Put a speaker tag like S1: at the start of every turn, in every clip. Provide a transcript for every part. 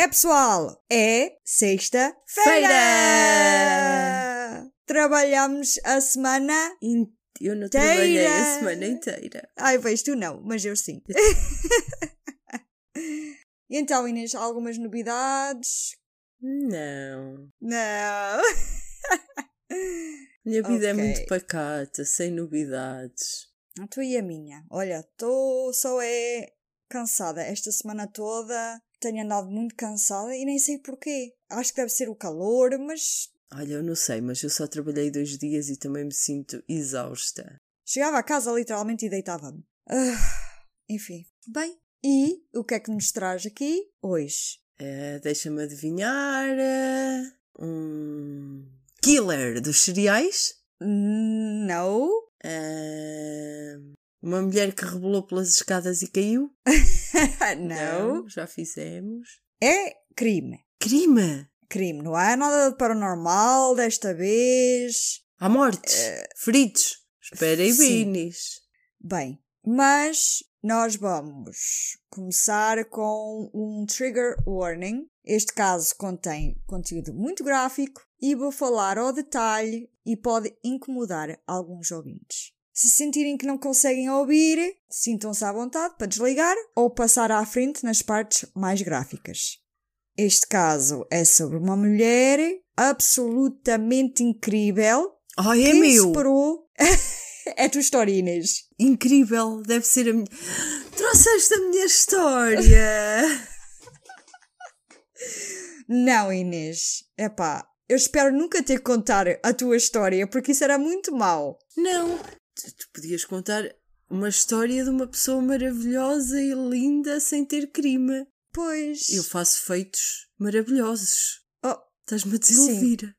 S1: É pessoal, é sexta-feira! Trabalhamos a semana
S2: In- Eu não
S1: Inteira.
S2: trabalhei a semana inteira.
S1: Ai, vejo tu não, mas eu sim. Então, Inês, algumas novidades?
S2: Não.
S1: Não.
S2: Minha vida é
S1: Ok.
S2: muito pacata, sem novidades.
S1: A tua e a minha. Olha, estou só é cansada esta semana toda. Tenho andado muito cansada e nem sei porquê. Acho que deve ser o calor, mas
S2: Olha, eu não sei, mas eu só trabalhei dois dias e também me sinto exausta.
S1: chegava a casa literalmente e deitava-me. Ah, enfim. Bem, e o que é que nos traz aqui hoje?
S2: Eh, Deixa-me adivinhar. eh, Um killer dos cereais?
S1: Não.
S2: Eh, Uma mulher que rebolou pelas escadas e caiu?
S1: não.
S2: já fizemos.
S1: É crime.
S2: Crime!
S1: Crime, não há nada de paranormal desta vez.
S2: Há mortes! Feridos! Espera aí. Binis.
S1: Bem, mas nós vamos começar com um trigger warning. Este caso contém conteúdo muito gráfico e vou falar ao detalhe e pode incomodar alguns ouvintes. Se sentirem que não conseguem ouvir, sintam-se à vontade para desligar ou passar à frente nas partes mais gráficas. Este caso é sobre uma mulher absolutamente incrível
S2: Ai, é
S1: que
S2: meu!
S1: superou. é a tua história, Inês.
S2: Incrível! Deve ser a minha. Trouxeste a minha história!
S1: Não, Inês. Epá, eu espero nunca ter que contar a tua história, porque isso era muito mau.
S2: não! Tu, podias contar uma história de uma pessoa maravilhosa e linda sem ter crime.
S1: Pois.
S2: Eu faço feitos maravilhosos.
S1: Oh,
S2: Estás-me a desiludir.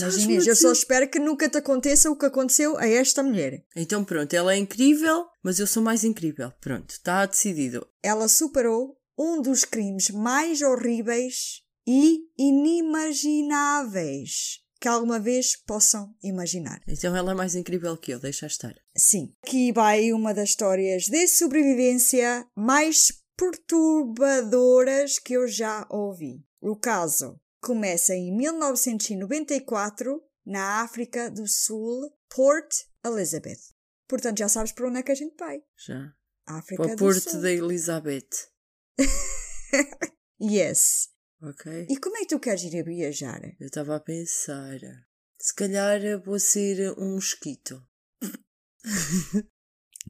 S1: Mas Inês, eu só espero que nunca te aconteça o que aconteceu a esta mulher.
S2: Então pronto, ela é incrível, mas eu sou mais incrível. Pronto, está decidido.
S1: Ela superou um dos crimes mais horríveis e inimagináveis que alguma vez possam imaginar.
S2: Então ela é mais incrível que eu, deixa estar.
S1: Sim. Aqui vai uma das histórias de sobrevivência mais perturbadoras que eu já ouvi. O caso começa em 1994, na África do Sul, Port Elizabeth. Portanto, já sabes para onde é que a gente vai.
S2: Já.
S1: África
S2: Para o Porto da Elizabeth.
S1: Yes.
S2: Ok?
S1: E como é que tu queres ir a viajar?
S2: Eu estava a pensar. Se calhar vou ser um mosquito.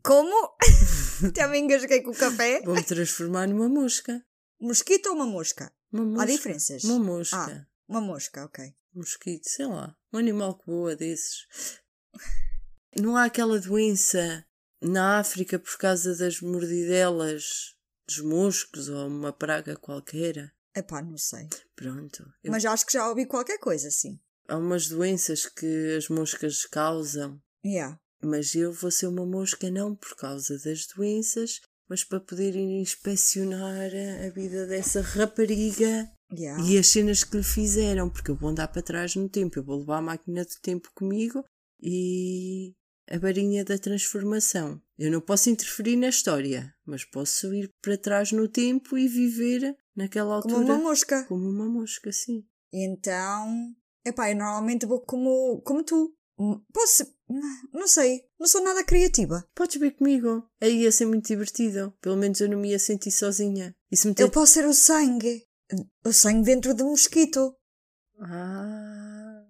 S1: Como? Me engasguei com o café.
S2: Vou-me transformar numa mosca.
S1: Mosquito ou uma mosca?
S2: Uma mosca.
S1: diferenças?
S2: Uma mosca.
S1: Ah, uma mosca, ok.
S2: Mosquito, sei lá. Um animal que voa desses. Não há aquela doença na África por causa das mordidelas dos moscos ou uma praga qualquer.
S1: Epá, não sei.
S2: Pronto. Eu-
S1: Mas acho que já ouvi qualquer coisa assim.
S2: Há umas doenças que as moscas causam.
S1: Yeah.
S2: Mas eu vou ser uma mosca não por causa das doenças, mas para poder ir inspecionar a vida dessa rapariga
S1: Yeah.
S2: e as cenas que lhe fizeram, porque eu vou andar para trás no tempo, eu vou levar a máquina do tempo comigo e a varinha da transformação. Eu não posso interferir na história, mas posso ir para trás no tempo e viver naquela altura
S1: Como uma mosca.
S2: como uma mosca, sim.
S1: Então, epá, eu normalmente vou como, como tu. Hum, Posso. Não sei. Não sou nada criativa.
S2: Podes vir comigo. Aí ia ser muito divertido. Pelo menos eu não me ia sentir sozinha. E se me
S1: Eu posso ser o sangue. O sangue dentro do mosquito.
S2: Ah.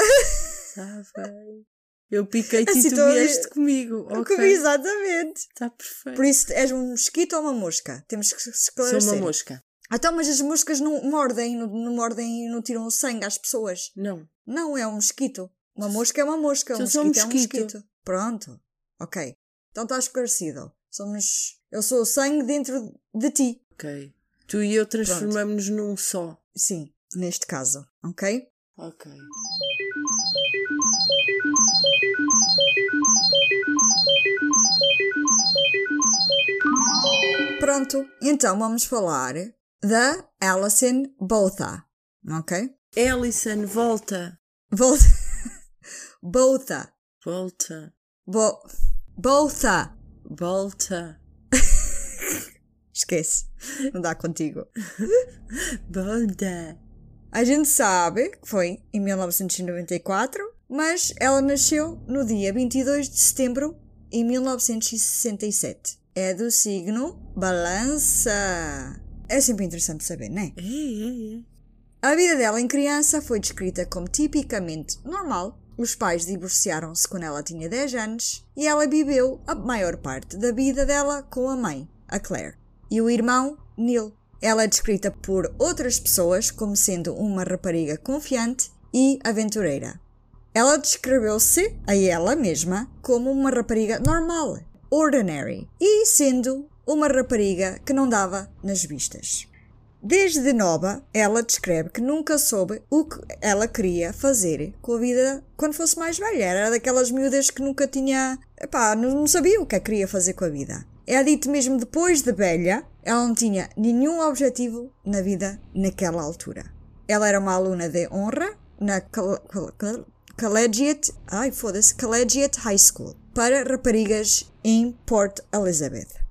S2: Está bem. Eu piquei-te
S1: Assim
S2: e tu vieste comigo. Ok.
S1: Exatamente.
S2: Está perfeito.
S1: Por isso, és um mosquito ou uma mosca? Temos que
S2: Sou
S1: esclarecer.
S2: uma mosca.
S1: Então, mas as moscas não mordem, não, não mordem e não tiram o sangue às pessoas.
S2: Não.
S1: Não, é um mosquito. Uma mosca é uma mosca, um mosquito,
S2: um
S1: é um
S2: mosquito.
S1: mosquito. Pronto. Ok. Então está esclarecido. Somos. Eu sou o sangue dentro de ti.
S2: Ok. Tu e eu transformamos-nos num só.
S1: Sim, neste caso. Ok?
S2: Ok.
S1: Pronto. Então vamos falar da Alison Botha. Ok?
S2: Alison, volta.
S1: Volta. Botha.
S2: Volta.
S1: Bo... Botha.
S2: Volta.
S1: Esquece. Não dá contigo.
S2: Volta.
S1: A gente sabe que foi em 1994, mas ela nasceu no dia 22 de setembro em 1967. É do signo Balança. É sempre interessante saber, não é?
S2: É, é, é.
S1: A vida dela em criança foi descrita como tipicamente normal. Os pais divorciaram-se quando ela tinha 10 anos e ela viveu a maior parte da vida dela com a mãe, a Claire, e o irmão, Neil. Ela é descrita por outras pessoas como sendo uma rapariga confiante e aventureira. Ela descreveu-se a ela mesma como uma rapariga normal, ordinary, e sendo uma rapariga que não dava nas vistas. Desde nova, ela descreve que nunca soube o que ela queria fazer com a vida quando fosse mais velha. Era daquelas miúdas que nunca tinha. Epá, não sabia o que é que queria fazer com a vida. É dito mesmo depois de velha, ela não tinha nenhum objetivo na vida naquela altura. Ela era uma aluna de honra na Col- Col- Col- Collegiate, ai foda-se, Collegiate High School para raparigas em Port Elizabeth.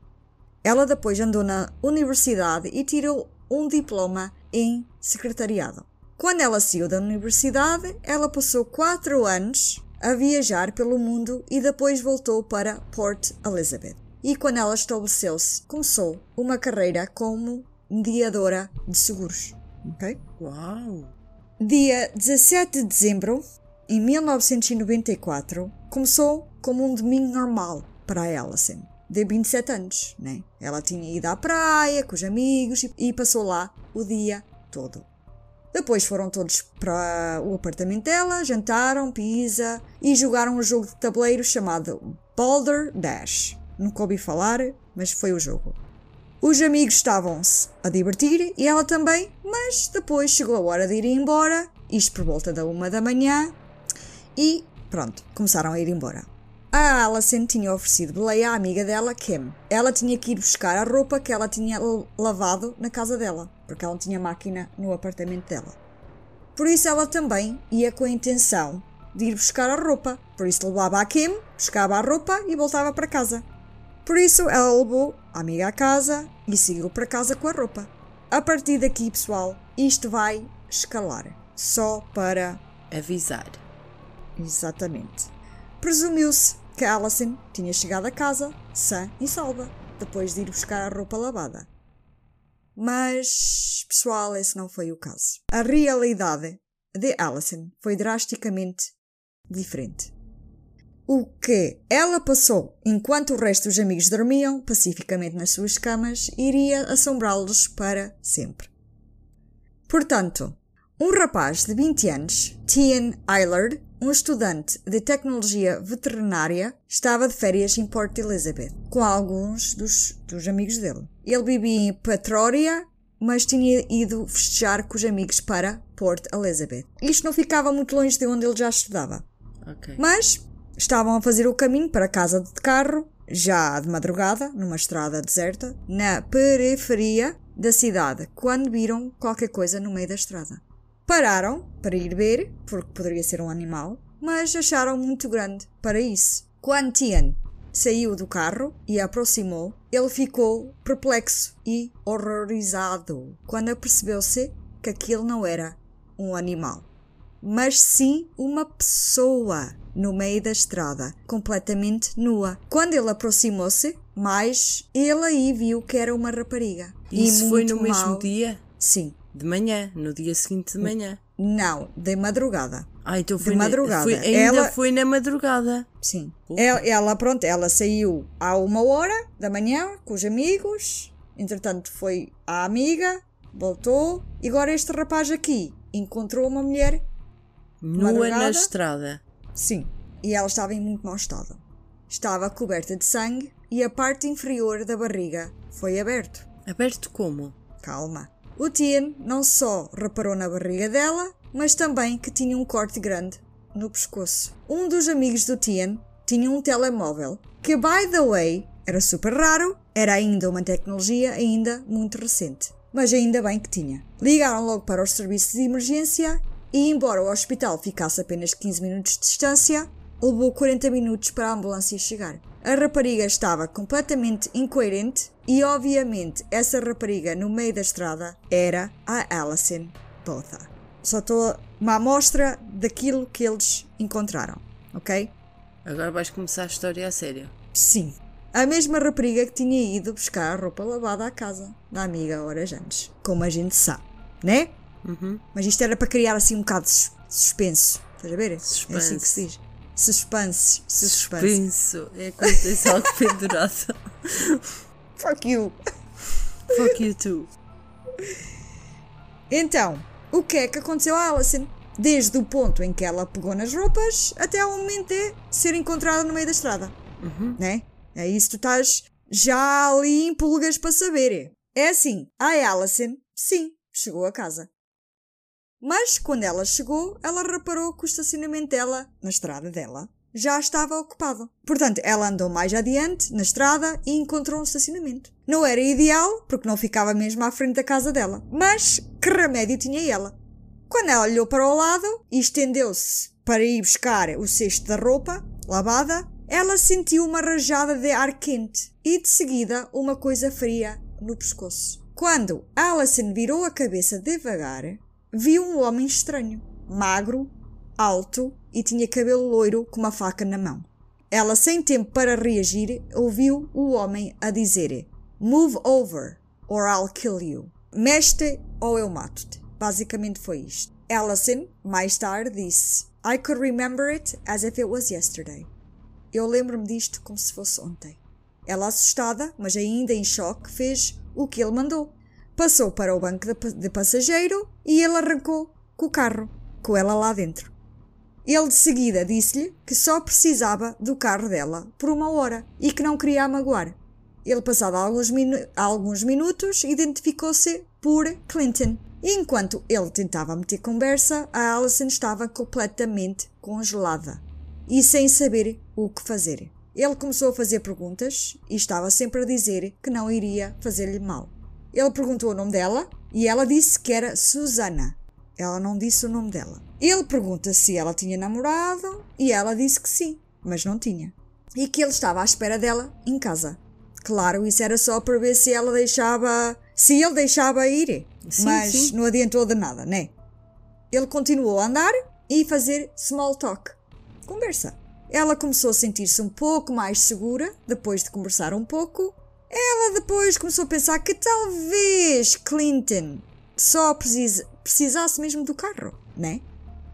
S1: Ela depois andou na universidade e tirou um diploma em secretariado. Quando ela saiu da universidade, ela passou quatro anos a viajar pelo mundo e depois voltou para Port Elizabeth. E quando ela estabeleceu-se, começou uma carreira como mediadora de seguros. Ok?
S2: Uau.
S1: Dia 17 de dezembro, em 1994, começou como um domingo normal para a Alison. De 27 anos, né? Ela tinha ido à praia com os amigos e- passou lá o dia todo. Depois foram todos para o apartamento dela, jantaram, pizza e jogaram um jogo de tabuleiro chamado Boulder Dash. Nunca ouvi falar, mas foi o jogo. Os amigos estavam-se a divertir e ela também, mas depois chegou a hora de ir embora, isto por volta da uma da manhã, e pronto, começaram a ir embora. A Alison tinha oferecido boleia à amiga dela, Kim. Ela tinha que ir buscar a roupa que ela tinha lavado na casa dela, porque ela não tinha máquina no apartamento dela. Por isso ela também ia com a intenção de ir buscar a roupa. Por isso levava a Kim, buscava a roupa e voltava para casa. Por isso ela levou a amiga à casa e seguiu para casa com a roupa. A partir daqui, pessoal, isto vai escalar. Só para.
S2: Avisar.
S1: Exatamente. Presumiu-se que Alison tinha chegado a casa sã e salva, depois de ir buscar a roupa lavada. Mas, pessoal, esse não foi o caso. A realidade de Alison foi drasticamente diferente. O que ela passou enquanto o resto dos amigos dormiam pacificamente nas suas camas iria assombrá-los para sempre. Portanto, um rapaz de 20 anos, Tian Eilard, um estudante de tecnologia veterinária, estava de férias em Port Elizabeth com alguns dos, dos amigos dele. Ele vivia em Petrória, mas tinha ido festejar com os amigos para Port Elizabeth. Isto não ficava muito longe de onde ele já estudava.
S2: Ok.
S1: Mas estavam a fazer o caminho para casa de carro, já de madrugada, numa estrada deserta, na periferia da cidade, quando viram qualquer coisa no meio da estrada. Pararam para ir ver, porque poderia ser um animal, mas acharam muito grande para isso. Quando Tian saiu do carro e a aproximou, ele ficou perplexo e horrorizado quando apercebeu-se que aquilo não era um animal mas sim uma pessoa no meio da estrada, completamente nua. Quando ele aproximou-se mais, ele aí viu que era uma rapariga. E
S2: Isso foi
S1: muito
S2: no mesmo
S1: mal-
S2: dia?
S1: Sim.
S2: De manhã, no dia seguinte de manhã.
S1: Não, de madrugada.
S2: Ah, então
S1: De
S2: foi na-
S1: madrugada.
S2: foi- ainda
S1: Ela-
S2: foi na madrugada.
S1: Sim. Ela, ela, pronto, ela saiu à uma hora da manhã com os amigos. Entretanto, foi a amiga voltou e agora este rapaz aqui encontrou uma mulher
S2: Nua na estrada.
S1: Sim, e ela estava em muito mau estado. Estava coberta de sangue e a parte inferior da barriga foi aberto.
S2: Aberto como?
S1: Calma. O Tien não só reparou na barriga dela, mas também que tinha um corte grande no pescoço. Um dos amigos do Tien tinha um telemóvel que, by the way, era super raro, era ainda uma tecnologia ainda muito recente. Mas ainda bem que tinha. Ligaram logo para os serviços de emergência e, embora o hospital ficasse apenas 15 minutos de distância, levou 40 minutos para a ambulância chegar. A rapariga estava completamente incoerente e, obviamente, essa rapariga no meio da estrada era a Alison Botha. Só estou uma amostra daquilo que eles encontraram, ok?
S2: Agora vais começar a história a sério.
S1: Sim. A mesma rapariga que tinha ido buscar a roupa lavada à casa da amiga horas antes. Como a gente sabe, né?
S2: Uhum.
S1: Mas isto era para criar assim um bocado de sus- suspense. Estás a ver? É assim
S2: Suspense.
S1: que se diz. Suspense. Suspense.
S2: Penso. É quando tens algo pendurado.
S1: Fuck you.
S2: Fuck you too.
S1: Então, o que é que aconteceu a Alison? Desde o ponto em que ela pegou nas roupas até ao momento de ser encontrada no meio da estrada. Né? É isso que tu estás já ali em pulgas para saber. É assim, a Alison, sim, chegou a casa. Mas quando ela chegou, ela reparou que o estacionamento dela, na estrada dela, já estava ocupado. Portanto, ela andou mais adiante na estrada e encontrou um estacionamento. Não era ideal, porque não ficava mesmo à frente da casa dela. Mas que remédio tinha ela? Quando ela olhou para o lado e estendeu-se para ir buscar o cesto da roupa lavada, ela sentiu uma rajada de ar quente e de seguida uma coisa fria no pescoço. Quando Alison virou a cabeça devagar, viu um homem estranho, magro, alto e tinha cabelo loiro com uma faca na mão. Ela, sem tempo para reagir, ouviu o homem a dizer: Move over, or I'll kill you. Mexe ou eu mato-te. Basicamente foi isto. Alison, mais tarde, disse: I could remember it as if it was yesterday. Eu lembro-me disto como se fosse ontem. Ela, assustada, mas ainda em choque, fez o que ele mandou. Passou para o banco de passageiro e ele arrancou com o carro, com ela lá dentro. Ele de seguida disse-lhe que só precisava do carro dela por uma hora e que não queria magoar. Ele, passado alguns, minu- alguns minutos, identificou-se por Clinton. E enquanto ele tentava meter conversa, a Alison estava completamente congelada e sem saber o que fazer. Ele começou a fazer perguntas e estava sempre a dizer que não iria fazer-lhe mal. Ele perguntou o nome dela e ela disse que era Susana. Ela não disse o nome dela. Ele pergunta se ela tinha namorado e ela disse que sim, mas não tinha. E que ele estava à espera dela em casa. Claro, isso era só para ver se ela deixava. se ele deixava ir.
S2: Sim,
S1: mas
S2: sim.
S1: não adiantou de nada, né? Ele continuou a andar e fazer small talk. Conversa. Ela começou a sentir-se um pouco mais segura depois de conversar um pouco. Ela depois começou a pensar que talvez Clinton só precisa- precisasse mesmo do carro, né?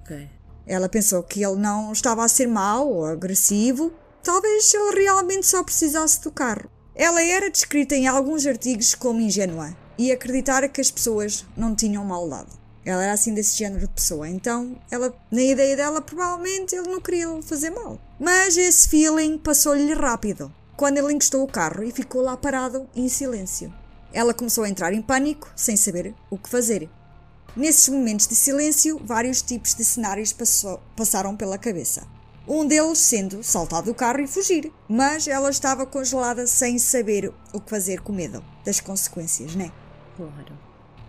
S2: Ok.
S1: Ela pensou que ele não estava a ser mau ou agressivo. Talvez ele realmente só precisasse do carro. Ela era descrita em alguns artigos como ingênua e acreditar que as pessoas não tinham maldade. Ela era assim desse género de pessoa. Então, ela, na ideia dela, provavelmente ele não queria fazer mal. Mas esse feeling passou-lhe rápido quando ele encostou o carro e ficou lá parado em silêncio. Ela começou a entrar em pânico, sem saber o que fazer. Nesses momentos de silêncio, vários tipos de cenários passou- passaram pela cabeça. Um deles sendo saltar do carro e fugir, mas ela estava congelada sem saber o que fazer com medo das consequências, né?
S2: Claro.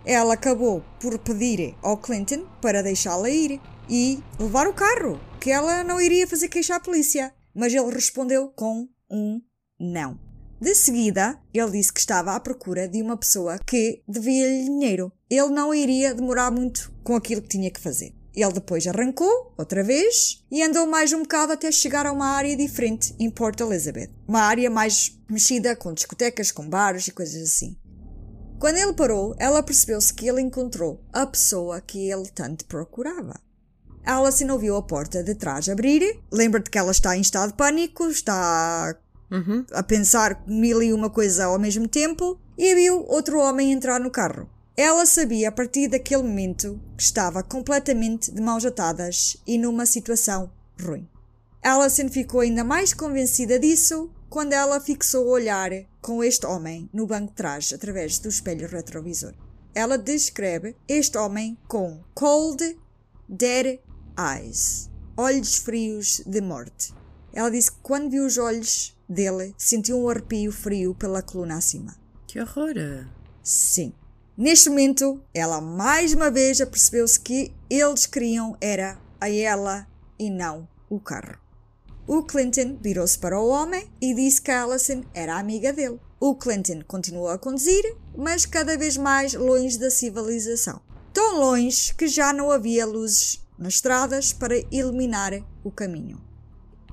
S1: Ela acabou por pedir ao Clinton para deixá-la ir e levar o carro, que ela não iria fazer queixa à polícia. Mas ele respondeu com um não. De seguida, ele disse que estava à procura de uma pessoa que devia-lhe dinheiro. Ele não iria demorar muito com aquilo que tinha que fazer. Ele depois arrancou, outra vez, e andou mais um bocado até chegar a uma área diferente em Port Elizabeth. Uma área mais mexida, com discotecas, com bares e coisas assim. Quando ele parou, ela percebeu-se que ele encontrou a pessoa que ele tanto procurava. Alison ouviu a porta de trás abrir. Lembra-te que ela está em estado de pânico, está
S2: Uhum.
S1: a pensar mil e uma coisa ao mesmo tempo e viu outro homem entrar no carro. Ela sabia a partir daquele momento que estava completamente de mãos atadas e numa situação ruim. Alison ficou ainda mais convencida disso quando ela fixou o olhar com este homem no banco de trás através do espelho retrovisor. Ela descreve este homem com cold, dead eyes, olhos frios de morte. Ela disse que quando viu os olhos dele, sentiu um arrepio frio pela coluna acima.
S2: Que horror!
S1: Sim. Neste momento, ela mais uma vez apercebeu-se que eles queriam era a ela e não o carro. O Clinton virou-se para o homem e disse que Allison era amiga dele. O Clinton continuou a conduzir, mas cada vez mais longe da civilização. Tão longe que já não havia luzes nas estradas para iluminar o caminho.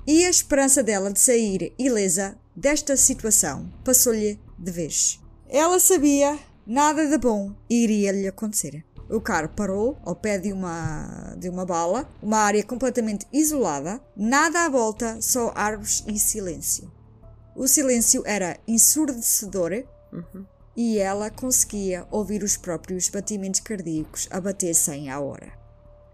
S1: E a esperança dela de sair ilesa desta situação passou-lhe de vez. Ela sabia nada de bom iria lhe acontecer. O carro parou ao pé de uma, de uma bala, uma área completamente isolada, nada à volta, só árvores e silêncio. O silêncio era ensurdecedor
S2: Uhum.
S1: e ela conseguia ouvir os próprios batimentos cardíacos a bater 100 à hora.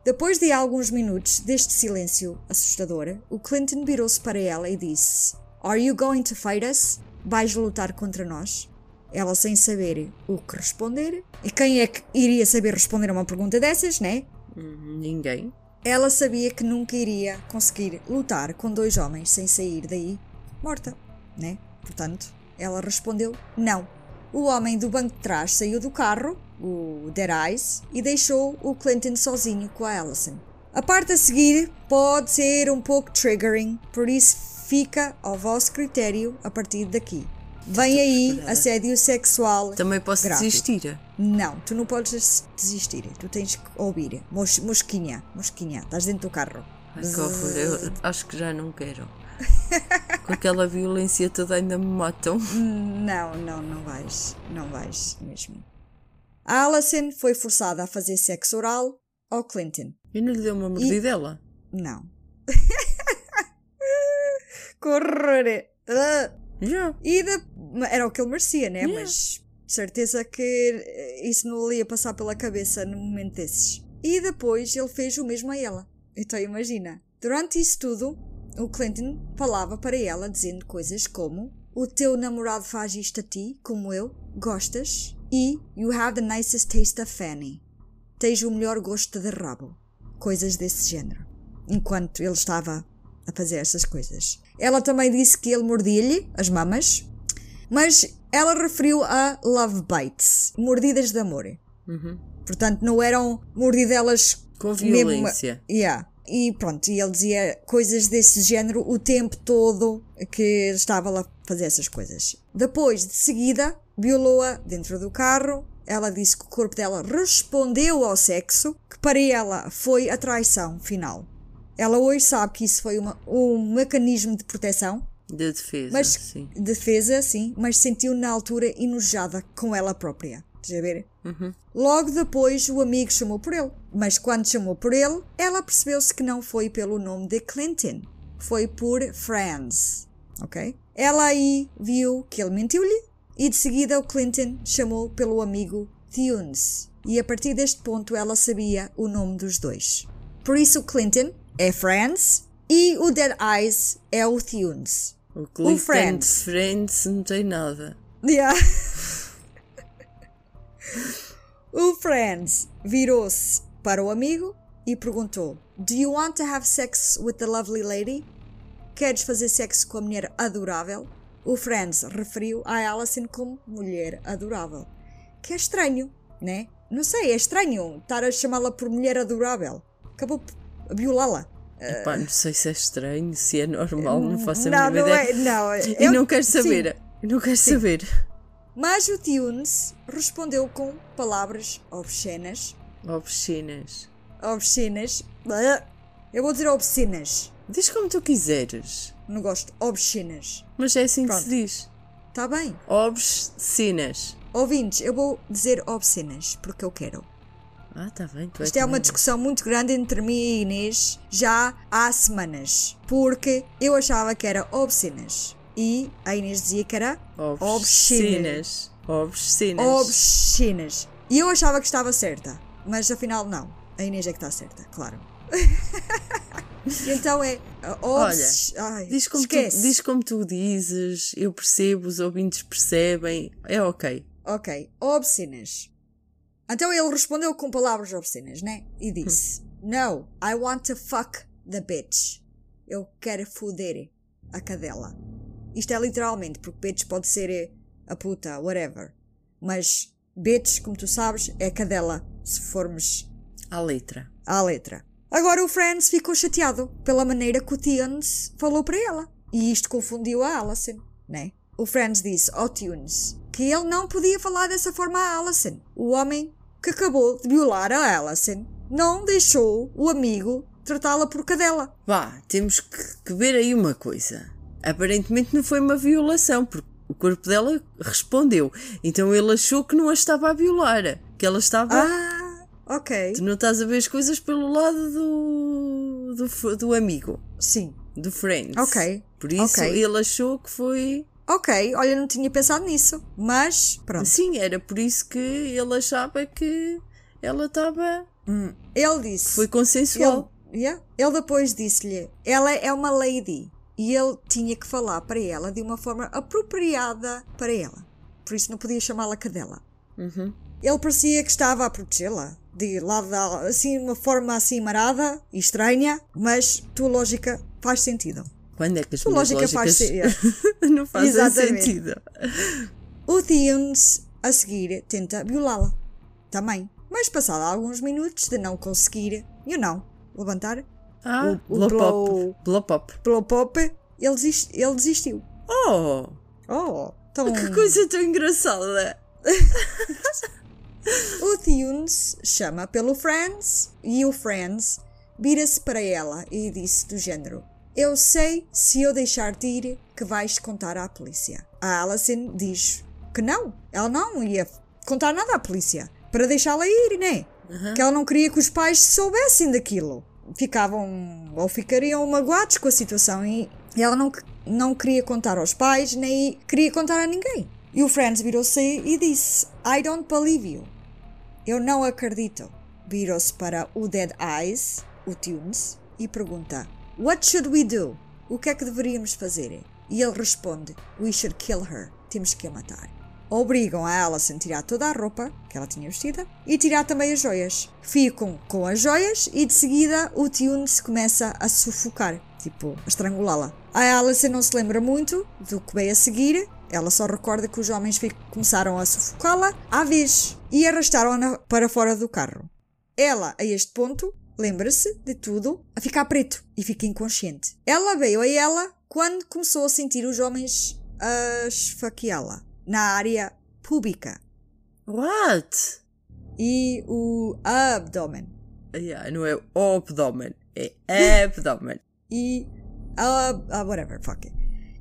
S1: Depois de alguns minutos deste silêncio assustador, o Clinton virou-se para ela e disse: Are you going to fight us? Vais lutar contra nós? Ela sem saber o que responder. E quem é que iria saber responder a uma pergunta dessas, né?
S2: Ninguém.
S1: Ela sabia que nunca iria conseguir lutar com dois homens sem sair daí morta, né? Portanto, ela respondeu não. O homem do banco de trás saiu do carro, o Dead Eyes, e deixou o Clinton sozinho com a Allison. A parte a seguir pode ser um pouco triggering, por isso fica ao vosso critério a partir daqui. Vem aí assédio sexual.
S2: Também posso
S1: Gráfico.
S2: desistir.
S1: Não, tu não podes desistir. Tu tens que ouvir. Mos, mosquinha, mosquinha, estás dentro do carro.
S2: Ai, que horror. Eu acho que já não quero. Com aquela violência toda ainda me matam.
S1: Não, não, não vais. Não vais mesmo. A Alison foi forçada a fazer sexo oral ao Clinton.
S2: E não lhe deu uma mordidela?
S1: Não. Correr. Ah.
S2: Já.
S1: E de... era o que ele merecia, né?
S2: Yeah.
S1: Mas certeza que eh, isso não lhe ia passar pela cabeça num momento desses. E depois ele fez o mesmo a ela. Então imagina. Durante isso tudo, o Clinton falava para ela dizendo coisas como o teu namorado faz isto a ti, como eu, gostas, e you have the nicest taste of Fanny. Tens o melhor gosto de rabo. Coisas desse género. Enquanto ele estava a fazer essas coisas. Ela também disse que ele mordia-lhe as mamas, mas ela referiu a love bites, mordidas de amor.
S2: Uhum.
S1: Portanto, não eram mordidelas
S2: Com
S1: mesmo-
S2: violência.
S1: Yeah. E pronto, e ele dizia coisas desse género o tempo todo que estava lá a fazer essas coisas. Depois, de seguida, violou-a dentro do carro. Ela disse que o corpo dela respondeu ao sexo, que para ela foi a traição final. Ela hoje sabe que isso foi uma, um mecanismo de proteção,
S2: De defesa.
S1: mas
S2: sim.
S1: defesa, sim, mas sentiu na altura enojada com ela própria. Estás a ver?
S2: Uhum.
S1: Logo depois o amigo chamou por ele, mas quando chamou por ele, ela percebeu-se que não foi pelo nome de Clinton, foi por Franz, ok? Ela aí viu que ele mentiu-lhe e de seguida o Clinton chamou pelo amigo Thunes e a partir deste ponto ela sabia o nome dos dois. Por isso o Clinton é Franz e o Dead Eyes é o Thunes.
S2: O Clinton
S1: Friends.
S2: Friends não tem nada.
S1: Yeah. o Franz virou-se para o amigo e perguntou: Do you want to have sex with the lovely lady? Queres fazer sexo com a mulher adorável? O Franz referiu a Alison como mulher adorável. Que é estranho, né? Não sei, é estranho estar a chamá-la por mulher adorável. Acabou violá-la.
S2: Epá, não sei se é estranho, se é normal, não faço a
S1: Não,
S2: mínima
S1: não
S2: ideia.
S1: é. Não,
S2: E
S1: eu-
S2: não quero
S1: sim.
S2: saber. Eu não quero saber.
S1: Mas o Tunes respondeu com palavras obscenas.
S2: Obscenas.
S1: Obscenas. Eu vou dizer obscenas.
S2: Diz como tu quiseres.
S1: Não gosto. Obscenas.
S2: Mas é assim
S1: Pronto.
S2: que se diz.
S1: Tá bem.
S2: Obscenas.
S1: Ouvintes, eu vou dizer obscenas porque eu quero.
S2: Ah, tá bem. Tu
S1: Isto é uma discussão muito grande entre mim e Inês já há semanas. Porque eu achava que era obscenas. E a Inês dizia que era obscenas.
S2: Obscenas. Obscenas.
S1: obscenas. E eu achava que estava certa, mas afinal não. A Inês é que está certa, claro. então é.
S2: Olha, Ai, diz, como tu, diz como tu dizes, eu percebo, os ouvintes percebem, é ok.
S1: Ok, obscenas. Então ele respondeu com palavras obscenas, né? E disse: No, I want to fuck the bitch. Eu quero foder a cadela. Isto é literalmente, porque bitch pode ser a puta, whatever. Mas bitch, como tu sabes, é cadela, se formos.
S2: À letra.
S1: À letra. Agora o Franz ficou chateado pela maneira que o Tunes falou para ela. E isto confundiu a Alison, né? O Franz disse ao Tunes que ele não podia falar dessa forma a Alison. O homem que acabou de violar a Alison não deixou o amigo tratá-la por cadela.
S2: Vá, temos que, ver aí uma coisa. Aparentemente não foi uma violação, porque o corpo dela respondeu. Então ele achou que não a estava a violar, que ela estava.
S1: Ah, ok.
S2: Tu não estás a ver as coisas pelo lado do, do, do amigo.
S1: Sim.
S2: Do Friends.
S1: Ok.
S2: Por isso okay. ele achou que foi.
S1: Ok, olha, não tinha pensado nisso, mas pronto.
S2: Sim, era por isso que ele achava que ela estava.
S1: Hum. Ele disse.
S2: Foi consensual.
S1: Ele, yeah, ele depois disse-lhe: ela é uma lady e ele tinha que falar para ela de uma forma apropriada para ela. Por isso não podia chamá-la cadela.
S2: Uhum.
S1: Ele parecia que estava a protegê-la de lado assim, uma forma assim marada e estranha, mas tua lógica faz sentido.
S2: Quando é que as lógica lógicas faz não fazem Exatamente. sentido?
S1: O Tunes, a seguir, tenta violá-la. Também. Mas passado alguns minutos de não conseguir, you know, levantar,
S2: ah, o, o blow, blow pop.
S1: Blow pop, ele, desist, ele desistiu.
S2: Oh!
S1: Oh!
S2: Tão... Que coisa tão engraçada!
S1: o Tunes chama pelo Friends e o Friends vira-se para ela e disse do género: Eu sei se eu deixar de ir que vais contar à polícia. A Alison diz que não, ela não ia contar nada à polícia para deixá-la ir, né? Uhum. Que ela não queria que os pais soubessem daquilo ficavam ou ficariam magoados com a situação e ela não, não queria contar aos pais nem queria contar a ninguém. E o Friends virou-se e disse: I don't believe you. Eu não acredito. Virou-se para o Dead Eyes, o Tunes, e pergunta: What should we do? O que é que deveríamos fazer? E ele responde: We should kill her. Temos que a matar obrigam a Alison a tirar toda a roupa que ela tinha vestida e tirar também as joias. Ficam com as joias e de seguida o Tunes começa a sufocar, tipo, a estrangulá-la. A Alison não se lembra muito do que veio a seguir, ela só recorda que os homens começaram a sufocá-la à vez e arrastaram-na para fora do carro. Ela, a este ponto, lembra-se de tudo a ficar preto e fica inconsciente. Ela veio a ela quando começou a sentir os homens a esfaqueá-la na área pública.
S2: What?
S1: E o abdômen.
S2: Yeah, não é o abdômen, é abdômen.
S1: e. Uh, uh, whatever, fuck it.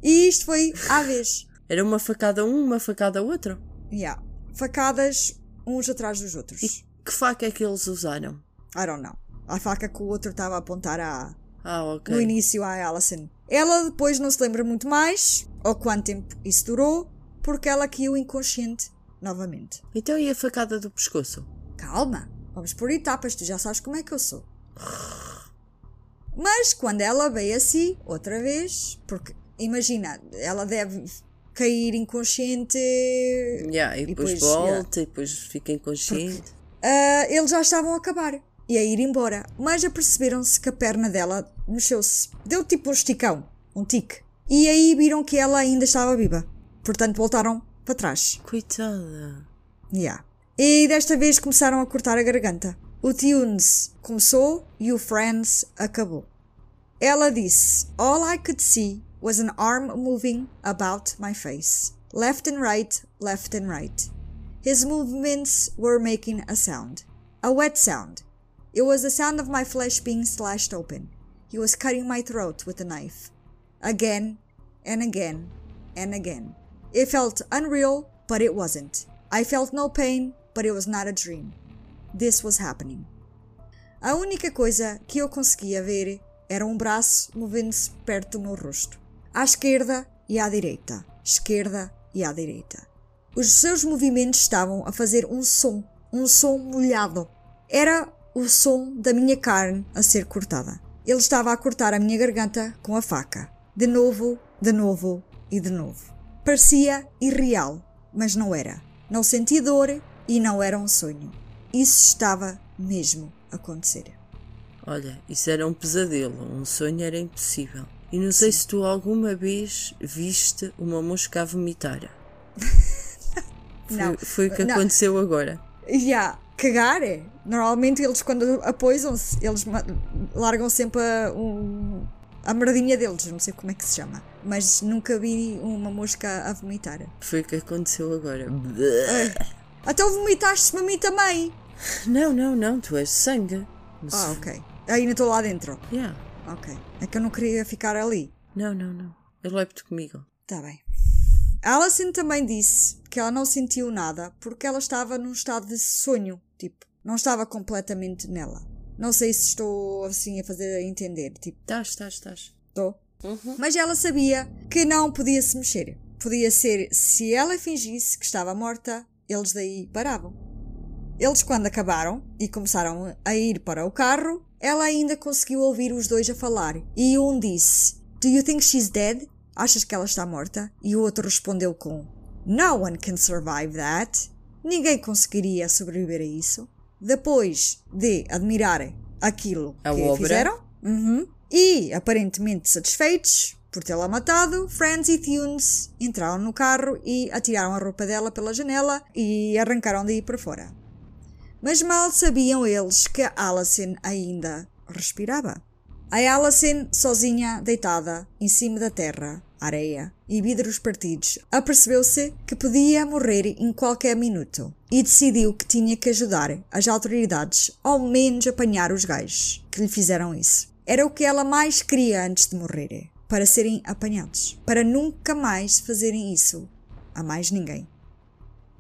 S1: E isto foi à vez.
S2: Era uma facada um, uma facada outro?
S1: Yeah. Facadas uns atrás dos outros.
S2: E que faca é que eles usaram?
S1: I don't know. A faca que o outro estava a apontar a.
S2: Ah, ok.
S1: No início a Alison. Ela depois não se lembra muito mais, ou quanto tempo isso durou, porque ela caiu inconsciente novamente.
S2: Então e a facada do pescoço?
S1: Calma, vamos por etapas, tu já sabes como é que eu sou. Mas quando ela veio assim, outra vez, porque imagina, ela deve cair inconsciente.
S2: Yeah, e, depois, depois volta, yeah. e depois fica inconsciente.
S1: uh, eles já estavam a acabar e a ir embora, mas aperceberam-se que a perna dela mexeu-se, deu tipo um esticão, um tique. E aí viram que ela ainda estava viva. Portanto, voltaram para trás.
S2: Coitada.
S1: Yeah. E desta vez começaram a cortar a garganta. O Tunes começou e o Friends acabou. Ela disse: All I could see was an arm moving about my face. Left and right, left and right. His movements were making a sound. A wet sound. It was the sound of my flesh being slashed open. He was cutting my throat with a knife. Again and again and again. It felt unreal, but it wasn't. I felt no pain, but it was not a dream. This was happening. A única coisa que eu conseguia ver era um braço movendo-se perto do meu rosto. À esquerda e à direita. Esquerda e à direita. Os seus movimentos estavam a fazer um som um som molhado. Era o som da minha carne a ser cortada. Ele estava a cortar a minha garganta com a faca. De novo, de novo e de novo. Parecia irreal, mas não era. Não senti dor e não era um sonho. Isso estava mesmo a acontecer.
S2: Olha, isso era um pesadelo, um sonho era impossível. E não sei se tu alguma vez viste uma mosca a vomitar. Foi,
S1: Não,
S2: foi o que
S1: não.
S2: aconteceu agora.
S1: Já, cagar é. Normalmente eles quando apoisam-se, eles largam sempre a, um- a merdinha deles, não sei como é que se chama. Mas nunca vi uma mosca a vomitar.
S2: Foi o que aconteceu agora.
S1: Até vomitaste-me a mim também.
S2: Não, não, não, tu és sangue. Mas-
S1: Ah, ok. Ainda estou lá dentro.
S2: Yeah.
S1: Ok. É que eu não queria ficar ali.
S2: Não, não, não. Eu levo-te comigo.
S1: Tá bem. Alison também disse que ela não sentiu nada porque ela estava num estado de sonho. Tipo, não estava completamente nela. Não sei se estou assim a fazer entender. Tipo,
S2: Estás, estás, estás.
S1: estou. Mas ela sabia que não podia se mexer. Podia ser se ela fingisse que estava morta, eles daí paravam. Eles, quando acabaram e começaram a ir para o carro, ela ainda conseguiu ouvir os dois a falar. E um disse: Do you think she's dead? Achas que ela está morta? E o outro respondeu com: No one can survive that. Ninguém conseguiria sobreviver a isso. Depois de admirar aquilo
S2: A
S1: que
S2: obra.
S1: fizeram, Uhum. E, aparentemente satisfeitos por tê-la matado, Franz e Tunes entraram no carro e atiraram a roupa dela pela janela e arrancaram daí para fora. Mas mal sabiam eles que Alison ainda respirava. A Alison, sozinha, deitada em cima da terra, areia e vidros partidos, apercebeu-se que podia morrer em qualquer minuto e decidiu que tinha que ajudar as autoridades ao menos apanhar os gajos que lhe fizeram isso. Era o que ela mais queria antes de morrer, para serem apanhados, para nunca mais fazerem isso a mais ninguém.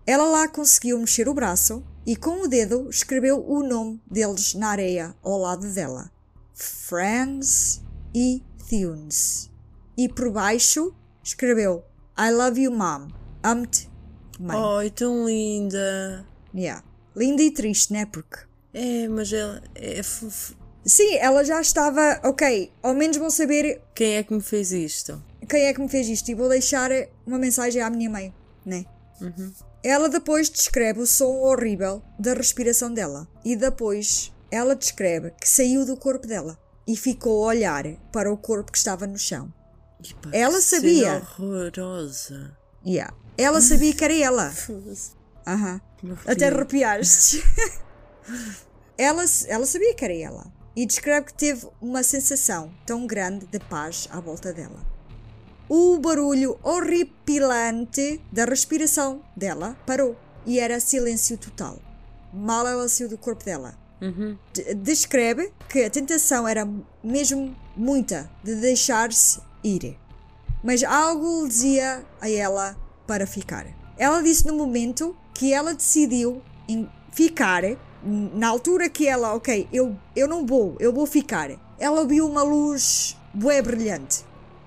S1: Ela lá conseguiu mexer o braço e com o dedo escreveu o nome deles na areia ao lado dela. Franz e Thunes. E por baixo escreveu I love you mom. Amo-te, mãe.
S2: Ai, tão linda.
S1: Yeah. Linda e triste, né? Porque
S2: É, mas ela é f- f-
S1: Sim, ela já estava. Ok, ao menos vão saber
S2: Quem é que me fez isto?
S1: quem é que me fez isto e vou deixar uma mensagem à minha mãe, né? Ela depois descreve o som horrível da respiração dela e depois ela descreve que saiu do corpo dela e ficou a olhar para o corpo que estava no chão. Ela sabia.
S2: horrorosa.
S1: Yeah. Ela sabia que era ela. Até arrepiaste. ela, ela sabia que era ela. E descreve que teve uma sensação tão grande de paz à volta dela. O barulho horripilante da respiração dela parou e era silêncio total. Mal ela saiu do corpo dela.
S2: Uhum.
S1: De- Descreve que a tentação era mesmo muita de deixar-se ir. Mas algo dizia a ela para ficar. Ela disse no momento que ela decidiu ficar, na altura que ela, ok, eu, eu não vou, eu vou ficar. Ela viu uma luz bué brilhante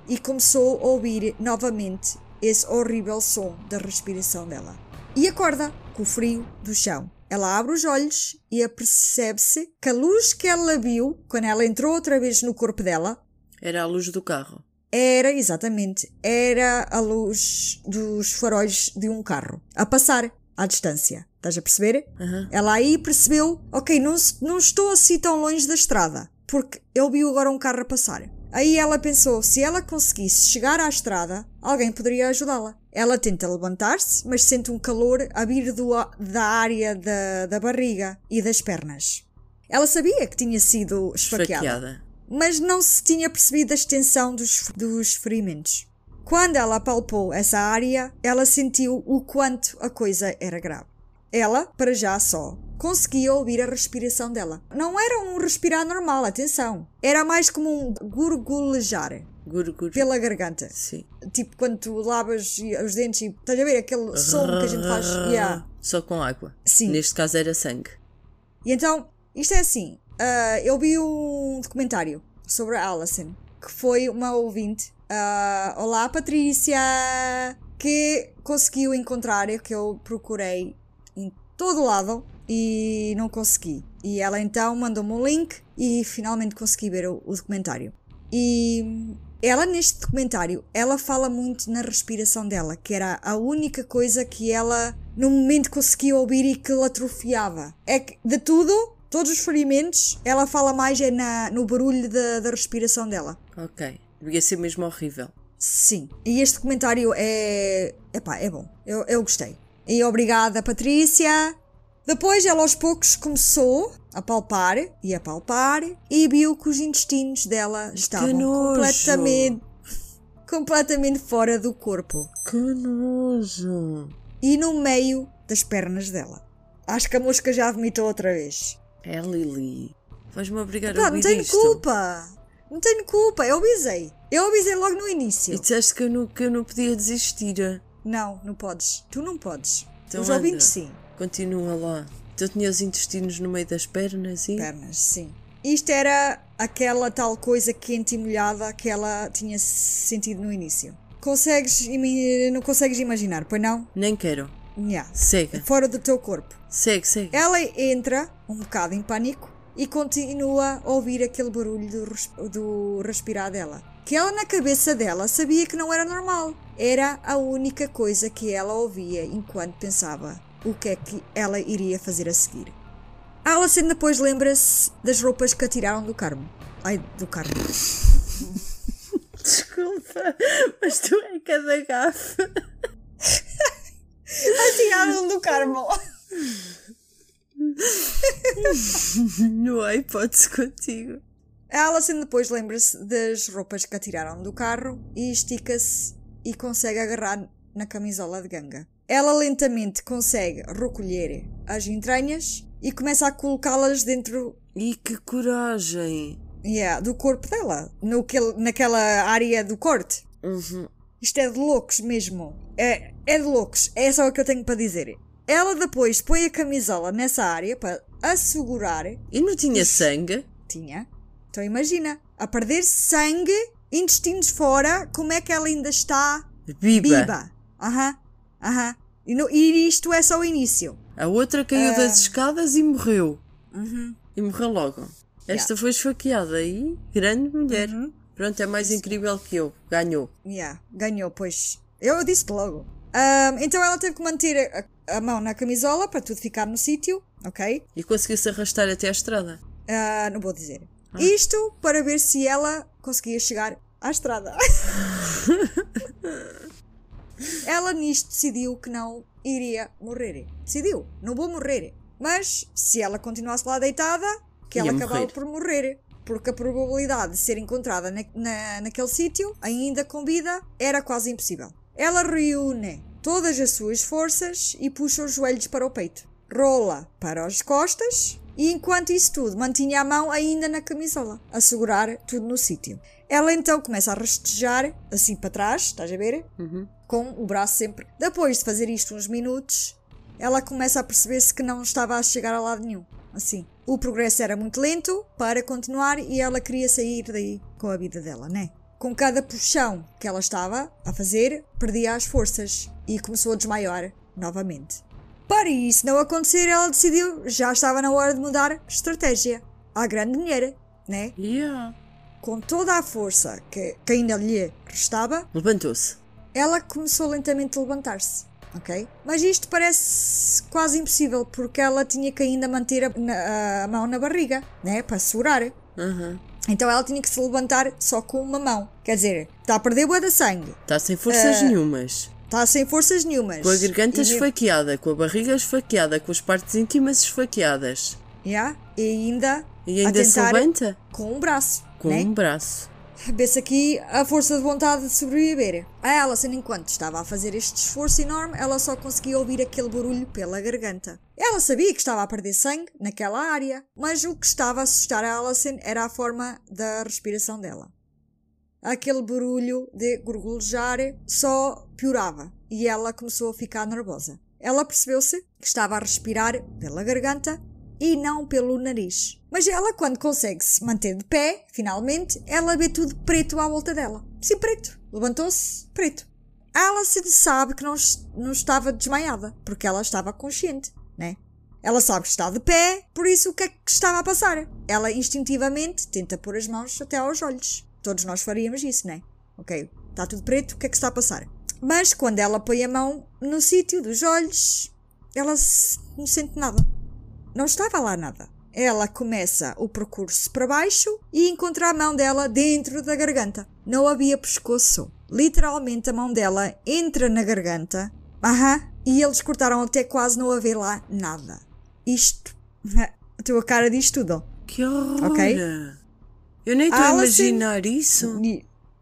S1: e começou a ouvir novamente esse horrível som da respiração dela. E acorda com o frio do chão. Ela abre os olhos e apercebe-se que a luz que ela viu quando ela entrou outra vez no corpo dela
S2: Era a luz do carro.
S1: Era, exatamente, era a luz dos faróis de um carro a passar à distância. Estás a perceber?
S2: Aham.
S1: Ela aí percebeu, ok, não, não estou assim tão longe da estrada, porque ele viu agora um carro a passar. Aí ela pensou, se ela conseguisse chegar à estrada, alguém poderia ajudá-la. Ela tenta levantar-se, mas sente um calor a vir do da área da, da barriga e das pernas. Ela sabia que tinha sido esfaqueada
S2: Esfaqueada.
S1: Mas não se tinha percebido a extensão dos, dos ferimentos. Quando ela palpou essa área, ela sentiu o quanto a coisa era grave. Ela, para já só, conseguia ouvir a respiração dela. Não era um respirar normal, atenção. Era mais como um gurgulejar
S2: Gurgur.
S1: pela garganta.
S2: Sim.
S1: Tipo quando tu lavas os dentes e estás a ver aquele som que a gente faz. Yeah.
S2: Só com água.
S1: Sim.
S2: Neste caso era sangue.
S1: E então, isto é assim. Ah, eu vi um documentário sobre a Alison, que foi uma ouvinte. ah, Olá, Patrícia! Que conseguiu encontrar, que eu procurei em todo lado, e não consegui. E ela então mandou-me um link e finalmente consegui ver o, o documentário. E ela neste documentário, ela fala muito na respiração dela, que era a única coisa que ela no momento conseguia ouvir e que lhe atrofiava. É que de tudo, todos os ferimentos, ela fala mais é na, no barulho da, da respiração dela.
S2: Ok. Devia ser mesmo horrível.
S1: Sim. E este documentário é. Epá, é bom. Eu, eu gostei. E obrigada, Patrícia. Depois ela aos poucos começou a palpar e a palpar e viu que os intestinos dela estavam completamente completamente fora do corpo
S2: Que nojo.
S1: e no meio das pernas dela. Acho que a mosca já vomitou outra vez.
S2: É Lili. Vais-me obrigar a
S1: Pá,
S2: ouvir
S1: não tenho
S2: isto.
S1: culpa. Não tenho culpa. Eu avisei. Eu avisei logo no início.
S2: E disseste que eu não, que eu não podia desistir.
S1: Não, não podes. Tu não podes.
S2: Então
S1: Os
S2: anda.
S1: ouvintes sim.
S2: Continua lá. Então tinha os intestinos no meio das pernas e.
S1: Pernas, sim. Isto era aquela tal coisa quente e molhada que ela tinha sentido no início. Consegues, não consegues imaginar, pois não?
S2: Nem quero.
S1: Nha.
S2: Segue.
S1: Fora do teu corpo.
S2: Segue, segue.
S1: Ela entra um bocado em pânico e continua a ouvir aquele barulho do, res- do respirar dela. Que ela na cabeça dela sabia que não era normal. Era a única coisa que ela ouvia enquanto pensava o que é que ela iria fazer a seguir. Alison depois lembra-se das roupas que atiraram do Carmo. Ai, do Carmo.
S2: Desculpa, mas tu é cada gafe.
S1: Atiraram do Carmo!
S2: Não há hipótese contigo.
S1: A Alison depois lembra-se das roupas que atiraram do carro e estica-se e consegue agarrar na camisola de ganga. Ela lentamente consegue recolher as entranhas e começa a colocá-las dentro
S2: E que coragem.
S1: yeah, do corpo dela, no que, naquela área do corte.
S2: Uhum.
S1: Isto é de loucos mesmo. É, é de loucos. É só o que eu tenho para dizer. Ela depois põe a camisola nessa área para assegurar
S2: E não tinha sangue?
S1: Tinha. Então imagina, a perder sangue, intestinos fora, como é que ela ainda está
S2: Biba.
S1: viva? Aham, aham. E, no- e isto é só o início.
S2: A outra caiu
S1: Ah.
S2: das escadas e morreu.
S1: Uhum.
S2: E morreu logo. Esta foi esfaqueada aí. Grande mulher.
S1: Uhum.
S2: Pronto, é mais incrível que eu. Ganhou.
S1: Yeah, ganhou, pois. Eu disse logo. Ahm, então ela teve que manter a, a mão na camisola para tudo ficar no sítio, ok?
S2: E conseguiu-se arrastar até à estrada.
S1: Ah, não vou dizer. Isto para ver se ela conseguia chegar à estrada. ela nisto decidiu que não iria morrer. Decidiu, não vou morrer. Mas se ela continuasse lá deitada, que ela acabava
S2: morrer.
S1: por morrer. Porque a probabilidade de ser encontrada na, na- naquele sítio, ainda com vida, era quase impossível. Ela reúne todas as suas forças e puxa os joelhos para o peito. Rola para as costas e, enquanto isso tudo, mantinha a mão ainda na camisola, a segurar tudo no sítio. Ela então começa a rastejar, assim para trás, estás a ver?
S2: Uhum.
S1: com o braço sempre. Depois de fazer isto uns minutos, ela começa a perceber-se que não estava a chegar a lado nenhum. Assim. O progresso era muito lento para continuar e ela queria sair daí com a vida dela, né? Com cada puxão que ela estava a fazer, perdia as forças e começou a desmaiar novamente. Para isso não acontecer, ela decidiu, já estava na hora de mudar estratégia. À grande mulher, né?
S2: Yeah.
S1: Com toda a força que, que ainda lhe restava,
S2: Levantou-se.
S1: ela começou lentamente a levantar-se, ok? Mas isto parece quase impossível porque ela tinha que ainda manter a, na- a mão na barriga, né? Para segurar.
S2: Uhum.
S1: Então ela tinha que se levantar só com uma mão. Quer dizer, está a perder boa de sangue,
S2: Está sem forças nenhumas.
S1: está sem forças nenhumas.
S2: Com a garganta
S1: e,
S2: esfaqueada, com a barriga esfaqueada, com as partes íntimas esfaqueadas.
S1: Yeah, e ainda,
S2: E ainda
S1: a
S2: se levanta
S1: com um braço,
S2: com
S1: né?
S2: um braço.
S1: Vê-se aqui a força de vontade de sobreviver. A Alison, enquanto estava a fazer este esforço enorme, ela só conseguia ouvir aquele barulho pela garganta. Ela sabia que estava a perder sangue naquela área, mas o que estava a assustar a Alison era a forma da respiração dela. Aquele barulho de gorgolejar só piorava e ela começou a ficar nervosa. Ela percebeu-se que estava a respirar pela garganta e não pelo nariz. Mas ela, quando consegue se manter de pé, finalmente, ela vê tudo preto à volta dela. Sim, preto. Levantou-se, preto. Ela se sabe que não, não estava desmaiada, porque ela estava consciente, né? Ela sabe que está de pé, por isso o que é que estava a passar? Ela instintivamente tenta pôr as mãos até aos olhos. Todos nós faríamos isso, não é? Ok, está tudo preto, o que é que está a passar? Mas quando ela põe a mão no sítio dos olhos, ela não sente nada. Não estava lá nada. Ela começa o percurso para baixo e encontra a mão dela dentro da garganta. Não havia pescoço. Literalmente a mão dela entra na garganta. Aham. E eles cortaram até quase não haver lá nada. Isto. A tua cara diz tudo.
S2: Que horror!
S1: Ok.
S2: Eu nem estou a imaginar isso.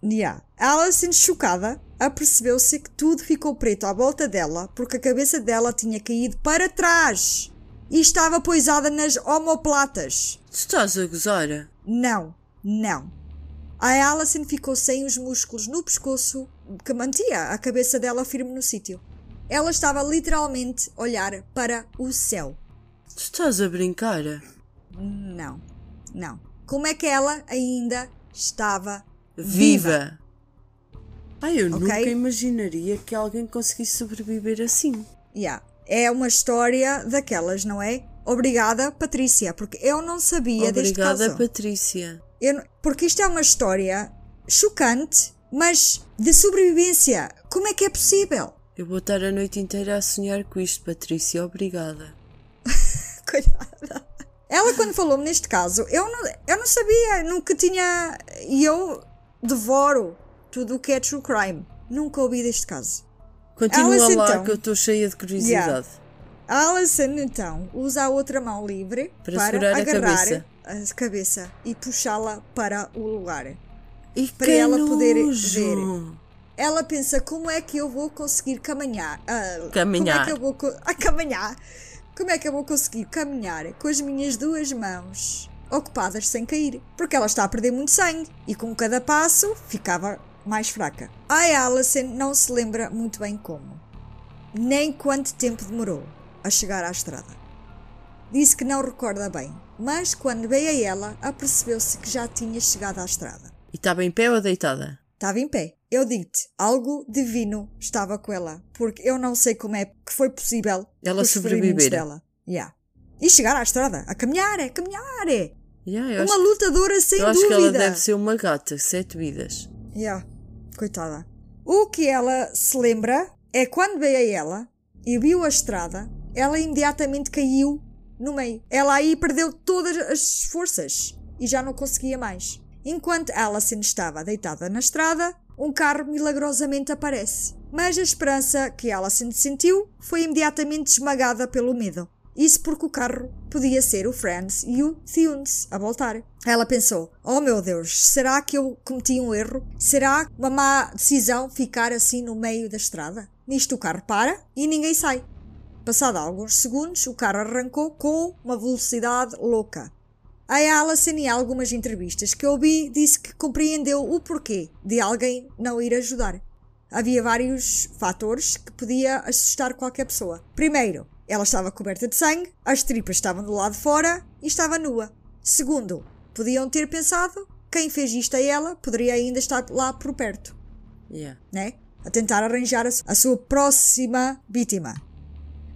S1: Yeah. Alison, chocada, apercebeu-se que tudo ficou preto à volta dela porque a cabeça dela tinha caído para trás e estava poisada nas omoplatas.
S2: Tu estás a gozar?
S1: Não, não. A Alison ficou sem os músculos no pescoço que mantia a cabeça dela firme no sítio. Ela estava literalmente a olhar para o céu.
S2: Tu estás a brincar?
S1: Não, não. Como é que ela ainda estava
S2: Viva! Ai, eu
S1: Ok.
S2: nunca imaginaria que alguém conseguisse sobreviver assim.
S1: Yeah. É uma história daquelas, não é? Obrigada, Patrícia, porque eu não sabia deste
S2: Obrigada,
S1: caso.
S2: Patrícia.
S1: Eu porque isto é uma história chocante, mas de sobrevivência. Como é que é possível?
S2: Eu vou estar a noite inteira a sonhar com isto, Patrícia. Obrigada.
S1: Coitada. Ela, quando falou-me neste caso, eu não, eu não sabia, nunca tinha. E eu devoro tudo o que é true crime. Nunca ouvi deste caso.
S2: Continua
S1: Alice,
S2: lá
S1: então.
S2: que eu estou cheia de curiosidade.
S1: A Alison, então, usa a outra mão livre
S2: Para
S1: para,
S2: segurar a
S1: agarrar
S2: cabeça.
S1: a cabeça e puxá-la para o lugar.
S2: E
S1: Para ela poder
S2: nojo.
S1: Ela pensa como é que eu vou conseguir caminhar. ah,
S2: Caminhar.
S1: Como é que eu vou caminhar? Como é que eu vou conseguir caminhar com as minhas duas mãos ocupadas sem cair? Porque ela está a perder muito sangue e com cada passo ficava mais fraca. A Alison não se lembra muito bem como, nem quanto tempo demorou a chegar à estrada. Disse que não recorda bem, mas quando veio a ela, apercebeu-se que já tinha chegado à estrada.
S2: E estava em pé ou deitada?
S1: Estava em pé. Eu digo-te, algo divino estava com ela, porque eu não sei como é que foi possível
S2: Ela sobreviver.
S1: dela. Yeah. E chegar à estrada, a caminhar, é caminhar, é.
S2: Yeah,
S1: Uma
S2: acho,
S1: lutadora sem
S2: eu acho
S1: dúvida.
S2: que ela deve ser uma gata, sete vidas.
S1: Yeah. Coitada. O que ela se lembra é quando veio a ela e viu a estrada, ela imediatamente caiu no meio. Ela aí perdeu todas as forças e já não conseguia mais. Enquanto Alison estava deitada na estrada, um carro milagrosamente aparece. Mas a esperança que Alison sentiu foi imediatamente esmagada pelo medo. Isso porque o carro podia ser o Franz e o Thunes a voltar. Ela pensou: Oh meu Deus, será que eu cometi um erro? Será uma má decisão ficar assim no meio da estrada? Nisto o carro para e ninguém sai. Passado alguns segundos, o carro arrancou com uma velocidade louca. A Alison, em algumas entrevistas que ouvi, disse que compreendeu o porquê de alguém não ir ajudar. Havia vários fatores que podia assustar qualquer pessoa. Primeiro, ela estava coberta de sangue, as tripas estavam do lado de fora e estava nua. Segundo, podiam ter pensado quem fez isto a ela poderia ainda estar lá por perto,
S2: Yeah.
S1: né? A tentar arranjar a su- a sua próxima vítima.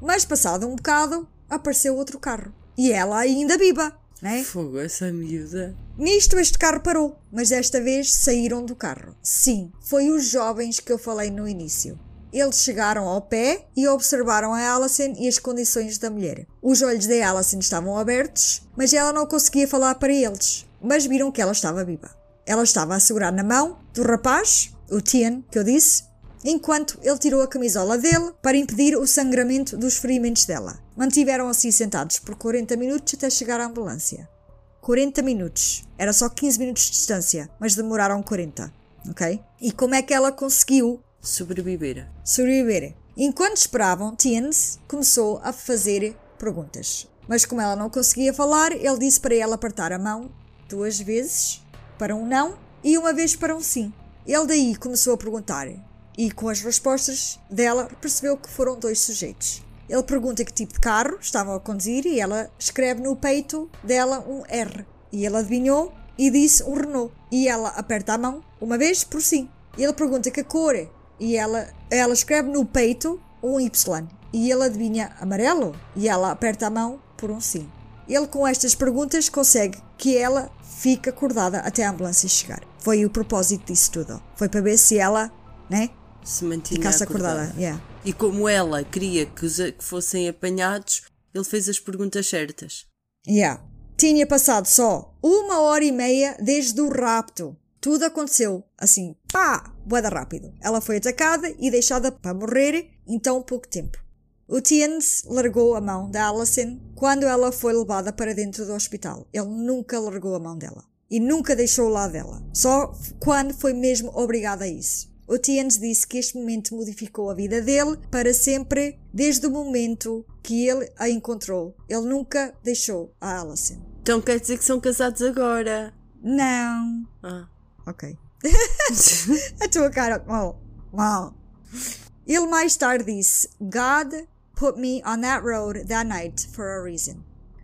S1: Mas passado um bocado, apareceu outro carro. E ela ainda viva, né?
S2: Fogo, essa miúda.
S1: Nisto este carro parou, mas desta vez saíram do carro. Sim, foi os jovens que eu falei no início. Eles chegaram ao pé e observaram a Alison e as condições da mulher. Os olhos da Alison estavam abertos, mas ela não conseguia falar para eles. Mas viram que ela estava viva. Ela estava a segurar na mão do rapaz, o Tien, que eu disse, enquanto ele tirou a camisola dele para impedir o sangramento dos ferimentos dela. Mantiveram assim sentados por 40 minutos até chegar à ambulância. 40 minutos. Era só 15 minutos de distância, mas demoraram 40. Ok? E como é que ela conseguiu
S2: Sobreviver.
S1: sobreviver? Enquanto esperavam, Tiens começou a fazer perguntas. Mas como ela não conseguia falar, ele disse para ela apertar a mão duas vezes para um não e uma vez para um sim. Ele daí começou a perguntar e com as respostas dela percebeu que foram dois sujeitos. Ele pergunta que tipo de carro estavam a conduzir e ela escreve no peito dela um R. E ele adivinhou e disse um Renault. E ela aperta a mão uma vez por sim. Ele pergunta que cor. E ela, ela escreve no peito um Y e ele adivinha amarelo e ela aperta a mão por um sim. Ele com estas perguntas consegue que ela fique acordada até a ambulância chegar. Foi o propósito disso tudo. Foi para ver se ela, né,
S2: Se mantinha
S1: ficasse
S2: acordada.
S1: acordada. Yeah.
S2: E como ela queria que, os, que fossem apanhados, ele fez as perguntas certas.
S1: Yeah. Tinha passado só uma hora e meia desde o rapto. Tudo aconteceu assim, pá, boeda rápido. Ela foi atacada e deixada para morrer em tão pouco tempo. O Tiens largou a mão da Alison quando ela foi levada para dentro do hospital. Ele nunca largou a mão dela. E nunca deixou o lado dela. Só quando foi mesmo obrigado a isso. O Tiens disse que este momento modificou a vida dele para sempre, desde o momento que ele a encontrou. Ele nunca deixou a Alison.
S2: Então quer dizer que são casados agora.
S1: Não.
S2: Ah.
S1: Ok. a tua cara. Mal. Ele mais tarde disse: God put me on that road that night for a reason.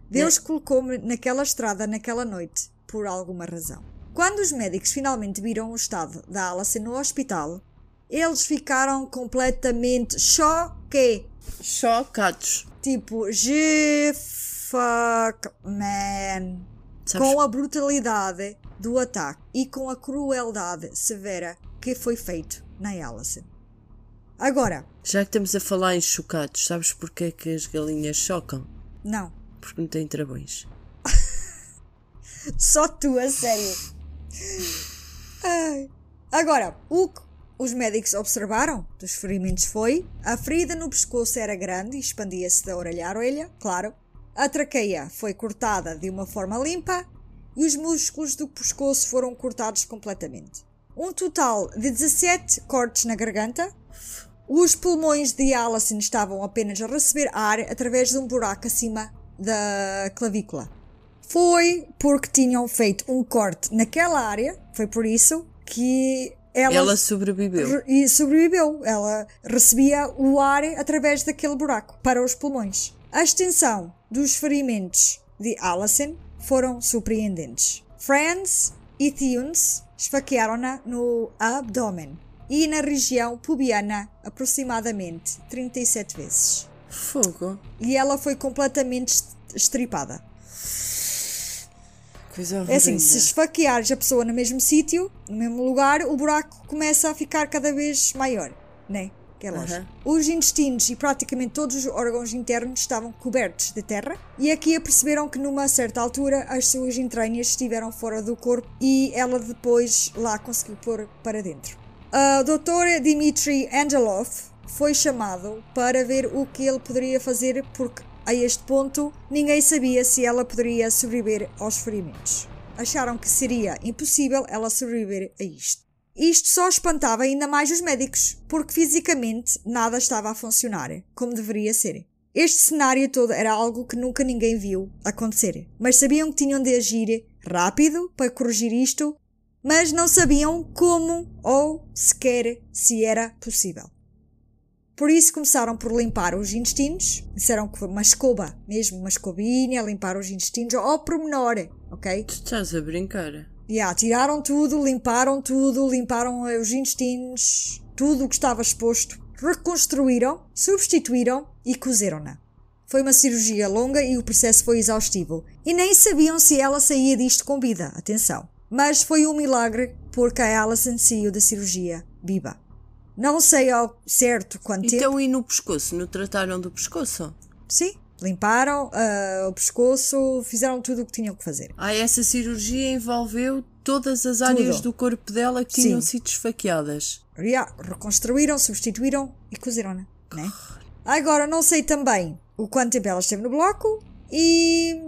S1: Deus colocou-me naquela estrada naquela noite por alguma razão. Quando os médicos finalmente viram o estado da Alice no hospital, eles ficaram completamente choque.
S2: Chocados.
S1: Tipo, G fuck man.
S2: Sabes-
S1: Com a brutalidade do ataque e com a crueldade severa que foi feito na Alison. Agora,
S2: Já que estamos a falar em chocados, sabes porque é que as galinhas chocam?
S1: não.
S2: Porque não têm travões.
S1: Só tu, a sério. Ai. Agora, o que os médicos observaram dos ferimentos foi a ferida no pescoço era grande e expandia-se da orelha à orelha, claro. A traqueia foi cortada de uma forma limpa e os músculos do pescoço foram cortados completamente. Um total de 17 cortes na garganta. Os pulmões de Alison estavam apenas a receber ar através de um buraco acima da clavícula. Foi porque tinham feito um corte naquela área, foi por isso que ela,
S2: Ela sobreviveu.
S1: re- e sobreviveu. Ela recebia o ar através daquele buraco para os pulmões. A extensão dos ferimentos de Alison foram surpreendentes. Franz e Thunes esfaquearam-na no abdômen e na região pubiana aproximadamente 37 vezes.
S2: Fogo.
S1: E ela foi completamente est- estripada.
S2: Coisa
S1: É
S2: horrenda.
S1: assim, se esfaqueares a pessoa no mesmo sítio, no mesmo lugar, o buraco começa a ficar cada vez maior, né? Que é lógico.
S2: Aham.
S1: Os intestinos e praticamente todos os órgãos internos estavam cobertos de terra e aqui aperceberam que numa certa altura as suas entranhas estiveram fora do corpo e ela depois lá conseguiu pôr para dentro. A doutor Dmitry Angelov foi chamado para ver o que ele poderia fazer porque a este ponto ninguém sabia se ela poderia sobreviver aos ferimentos. Acharam que seria impossível ela sobreviver a isto. Isto só espantava ainda mais os médicos, porque fisicamente nada estava a funcionar como deveria ser. Este cenário todo era algo que nunca ninguém viu acontecer, mas sabiam que tinham de agir rápido para corrigir isto, mas não sabiam como ou sequer se era possível. Por isso começaram por limpar os intestinos, disseram que foi uma escova, mesmo uma escovinha, limpar os intestinos ao pormenor, ok?
S2: Tu estás a brincar.
S1: Yeah, tiraram tudo, limparam tudo, limparam os intestinos, tudo o que estava exposto, reconstruíram, substituíram e cozeram-na. Foi uma cirurgia longa e o processo foi exaustivo. E nem sabiam se ela saía disto com vida, atenção. Mas foi um milagre porque a Alison saiu da cirurgia viva. Não sei ao certo quanto tempo.
S2: Então e no pescoço? Não trataram do pescoço?
S1: Sim, limparam ah, o pescoço, fizeram tudo o que tinham que fazer.
S2: Ah, essa cirurgia envolveu todas as áreas
S1: Tudo.
S2: do corpo dela que tinham
S1: Sim.
S2: sido esfaqueadas.
S1: Yeah, reconstruíram, substituíram e cozeram-na, né? Agora, não sei também o quanto tempo ela esteve no bloco e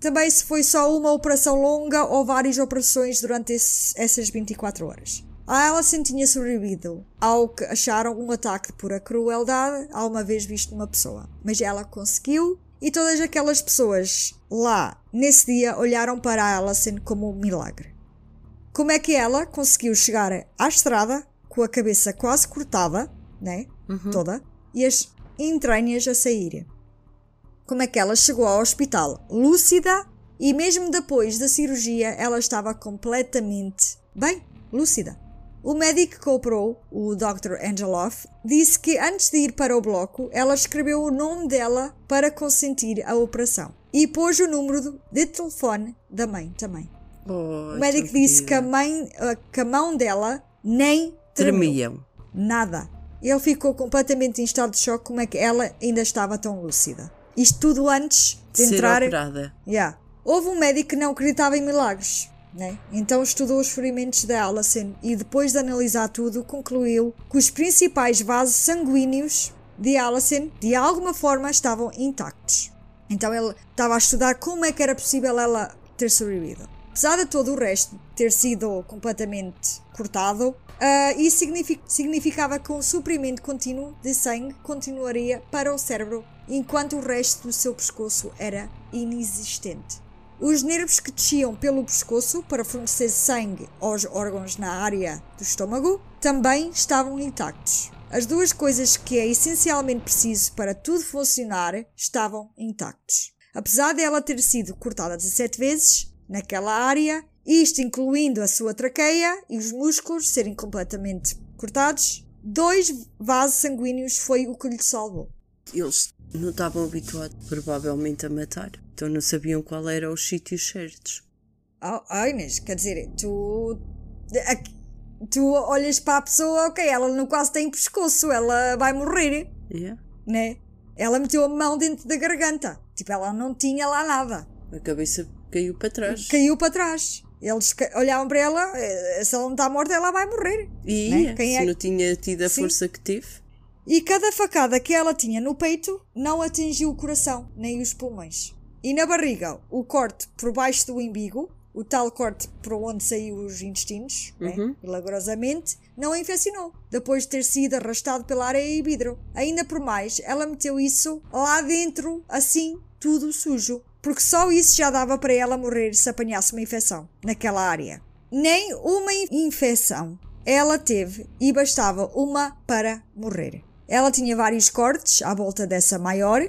S1: também se foi só uma operação longa ou várias operações durante esse- essas 24 horas. A Alison tinha sobrevivido ao que acharam um ataque de pura crueldade alguma vez visto numa pessoa. Mas ela conseguiu e todas aquelas pessoas lá nesse dia olharam para a Alison como um milagre. Como é que ela conseguiu chegar à estrada com a cabeça quase cortada, né? Toda, e as entranhas a sair? Como é que ela chegou ao hospital lúcida e mesmo depois da cirurgia ela estava completamente bem, lúcida? O médico que operou, o Dr. Angeloff, disse que antes de ir para o bloco, ela escreveu o nome dela para consentir a operação e pôs o número de telefone da mãe também.
S2: Oh,
S1: O médico disse que a, mãe, a- que a mão dela nem.
S2: Tremiam.
S1: Nada. Ele ficou completamente em estado de choque como é que ela ainda estava tão lúcida. Isto tudo antes de
S2: De ser
S1: entrar.
S2: operada.
S1: Yeah. Houve um médico que não acreditava em milagres. Né? Então estudou os ferimentos da Allison e depois de analisar tudo concluiu que os principais vasos sanguíneos de Allison de alguma forma estavam intactos. Então ele estava a estudar como é que era possível ela ter sobrevivido. Apesar de todo o resto ter sido completamente cortado, ah, isso signifi- significava que um suprimento contínuo de sangue continuaria para o cérebro, enquanto o resto do seu pescoço era inexistente. Os nervos que desciam pelo pescoço para fornecer sangue aos órgãos na área do estômago também estavam intactos. As duas coisas que é essencialmente preciso para tudo funcionar estavam intactos. Apesar dela ter sido cortada 17 vezes naquela área, isto incluindo a sua traqueia e os músculos serem completamente cortados, dois vasos sanguíneos foi o que lhe salvou.
S2: Eles não estavam habituados, provavelmente, a matar. Então não sabiam qual eram os sítios certos.
S1: Ah, ah, Inês, quer dizer, tu. Tu olhas para a pessoa, ok, ela não quase tem pescoço, ela vai morrer,
S2: Yeah.
S1: né? Ela meteu a mão dentro da garganta. Tipo, ela não tinha lá nada.
S2: A cabeça caiu para trás.
S1: Caiu para trás. Eles olhavam para ela, eh, se ela não está morta, ela vai morrer.
S2: E
S1: né?
S2: ia,
S1: Quem
S2: se
S1: é-
S2: não tinha tido a
S1: Sim.
S2: força que teve.
S1: E cada facada que ela tinha no peito não atingiu o coração, nem os pulmões. E na barriga, o corte por baixo do umbigo, o tal corte por onde saiu os intestinos, né,
S2: Uhum.
S1: milagrosamente, não a infeccionou, depois de ter sido arrastado pela areia e vidro. Ainda por mais, ela meteu isso lá dentro, assim, tudo sujo. Porque só isso já dava para ela morrer se apanhasse uma infecção naquela área. Nem uma in- infecção ela teve e bastava uma para morrer. Ela tinha vários cortes à volta dessa maior,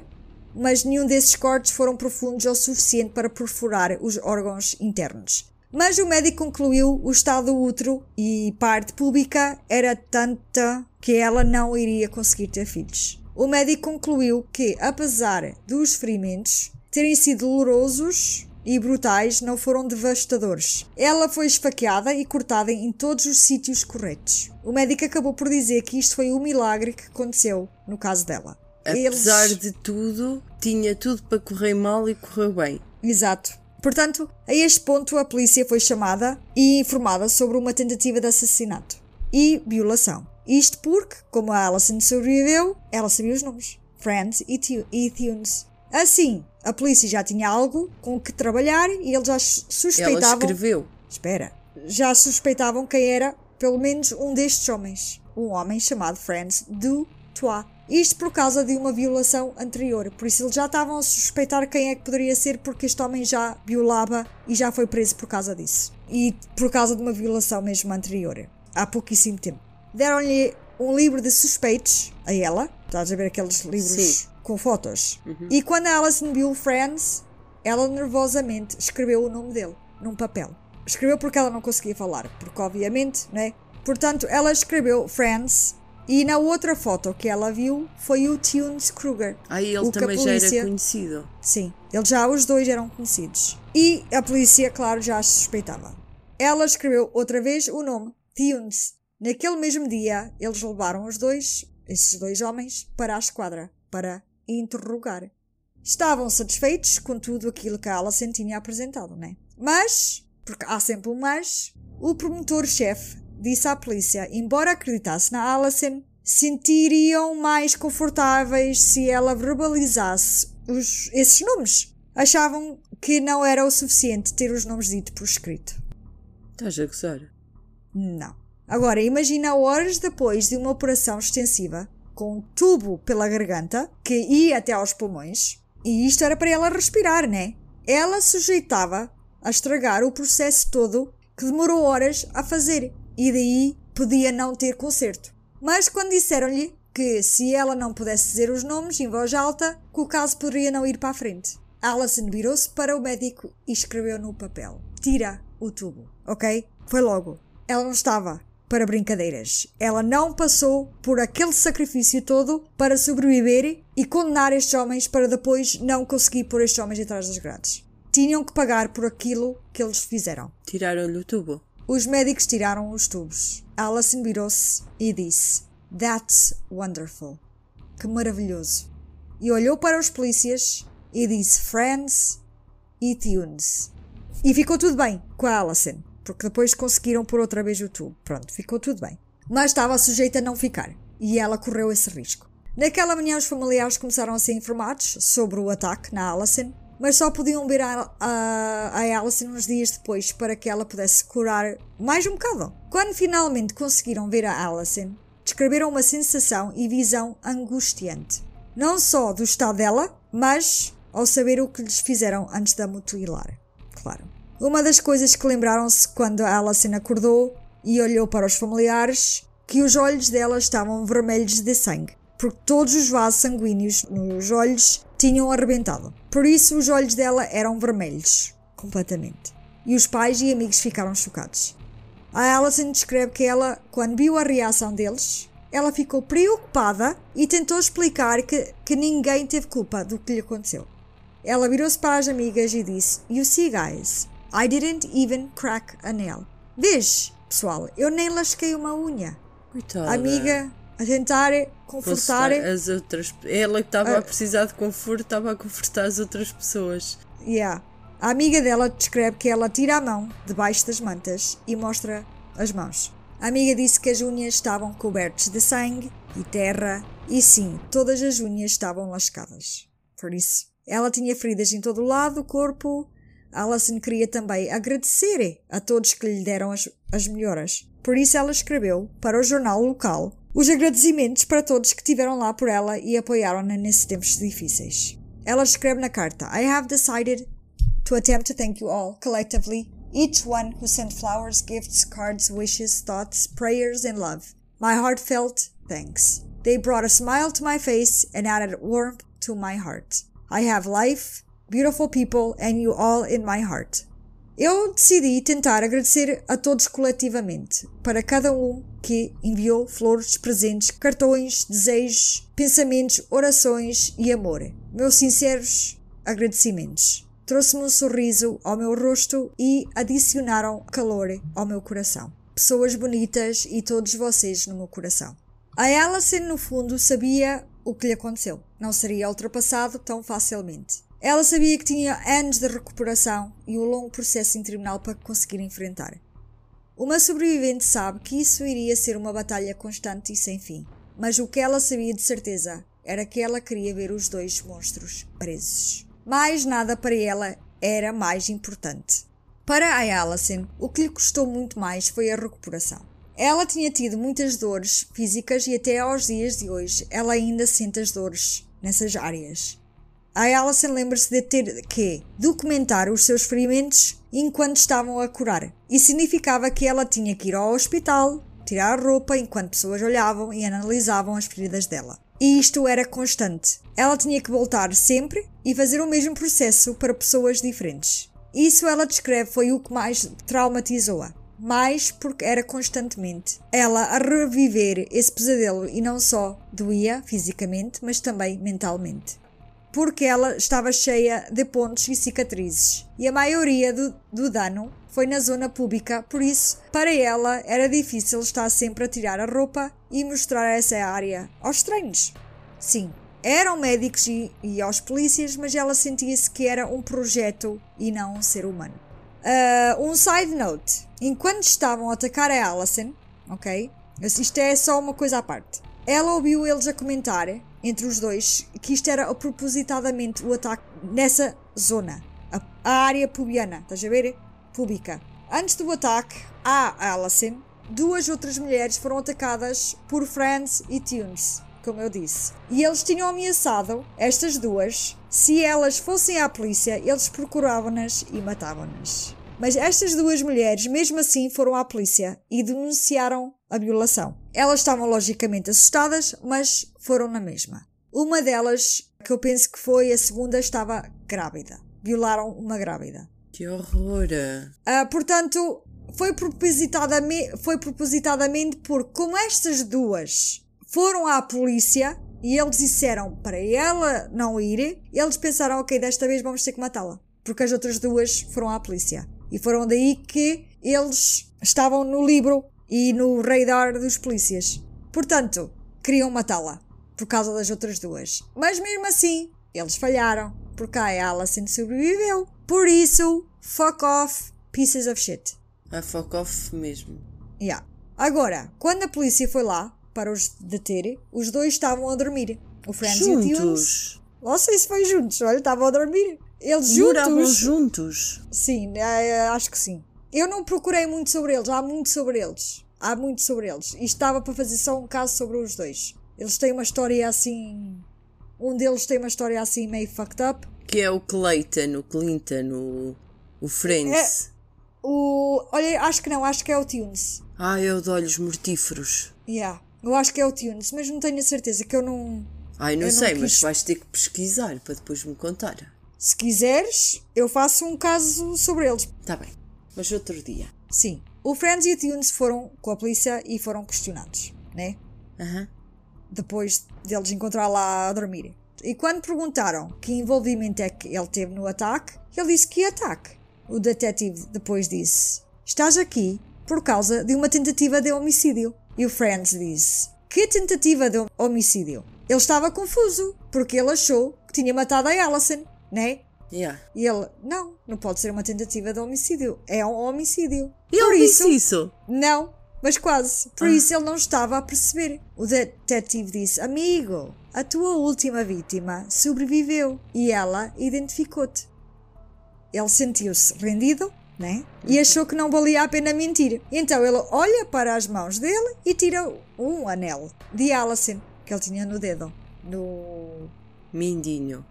S1: mas nenhum desses cortes foram profundos o suficiente para perfurar os órgãos internos. Mas o médico concluiu o estado do útero e parte pública era tanta que ela não iria conseguir ter filhos. O médico concluiu que, apesar dos ferimentos terem sido dolorosos e brutais, não foram devastadores. Ela foi esfaqueada e cortada em todos os sítios corretos. O médico acabou por dizer que isto foi o milagre que aconteceu no caso dela.
S2: Apesar
S1: Eles-
S2: de tudo, tinha tudo para correr mal e correu bem.
S1: Exato. Portanto, a este ponto a polícia foi chamada e informada sobre uma tentativa de assassinato e violação. Isto porque, como a Alison sobreviveu, ela sabia os nomes: Friends e, e Tunes. Assim, a polícia já tinha algo com que trabalhar e eles já sus-
S2: Ela
S1: suspeitavam.
S2: escreveu.
S1: Espera. Já suspeitavam quem era, pelo menos um destes homens. Um homem chamado Franz Dutoit. Isto por causa de uma violação anterior. Por isso eles já estavam a suspeitar quem é que poderia ser, porque este homem já violava e já foi preso por causa disso. E por causa de uma violação mesmo anterior. Há pouquíssimo tempo. Deram-lhe um livro de suspeitos a ela. Estás a ver aqueles livros
S2: Sim.
S1: com fotos. E quando a Alison viu Friends, ela nervosamente escreveu o nome dele num papel. Escreveu porque ela não conseguia falar, porque obviamente, né? Portanto, ela escreveu Friends e na outra foto que ela viu foi o Tunes Kruger.
S2: Aí ele também já
S1: polícia-
S2: era conhecido.
S1: Sim, eles já os dois eram conhecidos. E a polícia, claro, já as suspeitava. Ela escreveu outra vez o nome Tunes. Naquele mesmo dia, eles levaram os dois, esses dois homens, para a esquadra para interrogar. Estavam satisfeitos com tudo aquilo que a Alison tinha apresentado, né? Mas, porque há sempre um mas, o promotor-chefe disse à polícia, embora acreditasse na Alison, sentiriam mais confortáveis se ela verbalizasse os- esses nomes. Achavam que não era o suficiente ter os nomes ditos por escrito.
S2: Estás a gozar?
S1: Não. Agora, imagina horas depois de uma operação extensiva, com um tubo pela garganta, que ia até aos pulmões, e isto era para ela respirar, né? Ela sujeitava a estragar o processo todo que demorou horas a fazer, e daí podia não ter conserto. Mas quando disseram-lhe que se ela não pudesse dizer os nomes em voz alta, que o caso poderia não ir para a frente. Alison virou-se para o médico e escreveu no papel: Tira o tubo, ok? Foi logo. Ela não estava para brincadeiras. Ela não passou por aquele sacrifício todo para sobreviver e condenar estes homens para depois não conseguir pôr estes homens atrás das grades. Tinham que pagar por aquilo que eles fizeram.
S2: Tiraram-lhe o tubo.
S1: Os médicos tiraram os tubos. Alison virou-se e disse: That's wonderful. Que maravilhoso. E olhou para os polícias e disse Friends e Tunes. E ficou tudo bem com a Alison, porque depois conseguiram pôr outra vez o tubo. Pronto, ficou tudo bem. Mas estava sujeita a não ficar. E ela correu esse risco. Naquela manhã, os familiares começaram a ser informados sobre o ataque na Alison, mas só podiam ver a, a, a Alison uns dias depois para que ela pudesse curar mais um bocado. Quando finalmente conseguiram ver a Alison, descreveram uma sensação e visão angustiante. Não só do estado dela, mas ao saber o que lhes fizeram antes da mutilar. Claro. Uma das coisas que lembraram-se quando Alison acordou e olhou para os familiares, que os olhos dela estavam vermelhos de sangue, porque todos os vasos sanguíneos nos olhos tinham arrebentado. Por isso os olhos dela eram vermelhos, completamente. E os pais e amigos ficaram chocados. A Alison descreve que ela, quando viu a reação deles, ela ficou preocupada e tentou explicar que, que ninguém teve culpa do que lhe aconteceu. Ela virou-se para as amigas e disse: You see, guys, I didn't even crack a nail. Vês, pessoal, eu nem lasquei uma unha.
S2: Coitada.
S1: Amiga a tentar confortar.
S2: as outras. Ela que estava a precisar de conforto, estava a confortar as outras pessoas.
S1: Yeah. A amiga dela descreve que ela tira a mão debaixo das mantas e mostra as mãos. A amiga disse que as unhas estavam cobertas de sangue e terra, e sim, todas as unhas estavam lascadas. Por isso, ela tinha feridas em todo o lado do corpo. Alison queria também agradecer a todos que lhe deram as, as melhoras. Por isso, ela escreveu para o jornal local os agradecimentos para todos que estiveram lá por ela e apoiaram-na nesses tempos difíceis. Ela escreve na carta: I have decided to attempt to thank you all collectively each one who sent flowers, gifts, cards, wishes, thoughts, prayers, and love. My heartfelt thanks. They brought a smile to my face and added warmth to my heart. I have life, beautiful people, and you all in my heart. Eu decidi tentar agradecer a todos coletivamente, para cada um que enviou flores, presentes, cartões, desejos, pensamentos, orações e amor. Meus sinceros agradecimentos trouxe-me um sorriso ao meu rosto e adicionaram calor ao meu coração. Pessoas bonitas e todos vocês no meu coração. A Alison, no fundo, sabia o que lhe aconteceu. Não seria ultrapassado tão facilmente. Ela sabia que tinha anos de recuperação e um longo processo em tribunal para conseguir enfrentar. Uma sobrevivente sabe que isso iria ser uma batalha constante e sem fim. Mas o que ela sabia de certeza era que ela queria ver os dois monstros presos. Mais nada para ela era mais importante. Para a Alison, o que lhe custou muito mais foi a recuperação. Ela tinha tido muitas dores físicas e até aos dias de hoje ela ainda sente as dores nessas áreas. A Alison lembra-se de ter que documentar os seus ferimentos enquanto estavam a curar. E significava que ela tinha que ir ao hospital, tirar roupa enquanto pessoas olhavam e analisavam as feridas dela. E isto era constante. Ela tinha que voltar sempre e fazer o mesmo processo para pessoas diferentes. Isso ela descreve foi o que mais traumatizou-a. Mais porque era constantemente ela a reviver esse pesadelo e não só doía fisicamente, mas também mentalmente. Porque ela estava cheia de pontos e cicatrizes. E a maioria do, do dano foi na zona pública, por isso, para ela era difícil estar sempre a tirar a roupa e mostrar essa área aos estranhos. Sim, eram médicos e, e aos polícias, mas ela sentia-se que era um projeto e não um ser humano. Uh, um side note: enquanto estavam a atacar a Alison, ok? Isto é só uma coisa à parte. Ela ouviu eles a comentar, entre os dois, que isto era propositadamente o ataque nessa zona, a, a área pubiana, estás a ver? Pública. Antes do ataque à Alison, duas outras mulheres foram atacadas por Friends e Tunes, como eu disse. E eles tinham ameaçado estas duas. Se elas fossem à polícia, eles procuravam-nas e matavam-nas. Mas estas duas mulheres, mesmo assim, foram à polícia e denunciaram a violação. Elas estavam logicamente assustadas, mas foram na mesma. Uma delas, que eu penso que foi a segunda, estava grávida. Violaram uma grávida.
S2: Que horror!
S1: Uh, portanto, foi propositadamente, foi propositadamente porque, como estas duas foram à polícia e eles disseram para ela não ir, eles pensaram, ok, desta vez vamos ter que matá-la. Porque as outras duas foram à polícia. E foram daí que eles estavam no livro e no radar dos polícias. Portanto, queriam matá-la por causa das outras duas. Mas mesmo assim, eles falharam, porque a Alison sobreviveu. Por isso, fuck off, pieces of shit.
S2: A fuck off mesmo.
S1: Yeah. Agora, quando a polícia foi lá para os deter, os dois estavam a dormir. O Friends e o Tunes.
S2: Juntos.
S1: Não sei se foi juntos, olha, estavam a dormir. Eles
S2: Moravam
S1: juntos.
S2: juntos.
S1: Sim, eh, acho que sim. Eu não procurei muito sobre eles, há muito sobre eles. Há muito sobre eles. E estava para fazer só um caso sobre os dois. Eles têm uma história assim. Um deles tem uma história assim meio fucked up.
S2: Que é o Clayton, o Clinton, o, o Friends.
S1: O. Olha, acho que não, acho que é o Tunes.
S2: Ah, é o de olhos mortíferos.
S1: Yeah. Eu acho que é o Tunes, mas não tenho a certeza que eu não.
S2: Ai, não
S1: Eu não
S2: sei, mas vais ter que pesquisar para depois me contar.
S1: Se quiseres, eu faço um caso sobre eles.
S2: Tá bem, mas outro dia.
S1: Sim. O Friends e o Tunes foram com a polícia e foram questionados, né?
S2: Aham.
S1: depois deles encontrar lá a dormir. E quando perguntaram que envolvimento é que ele teve no ataque, ele disse que ataque. O detetive depois disse: Estás aqui por causa de uma tentativa de homicídio. E o Friends disse: Que tentativa de homicídio? Ele estava confuso, porque ele achou que tinha matado a Alison, né?
S2: Yeah.
S1: E ele: Não, não pode ser uma tentativa de homicídio. É um homicídio.
S2: E
S1: por
S2: ele
S1: isso,
S2: disse isso?
S1: não, mas quase. Por isso ele não estava a perceber. O detetive disse: Amigo, a tua última vítima sobreviveu e ela identificou-te. Ele sentiu-se rendido, né? E achou que não valia a pena mentir. Então ele olha para as mãos dele e tira um anel de Alison que ele tinha no dedo. No
S2: Mindinho.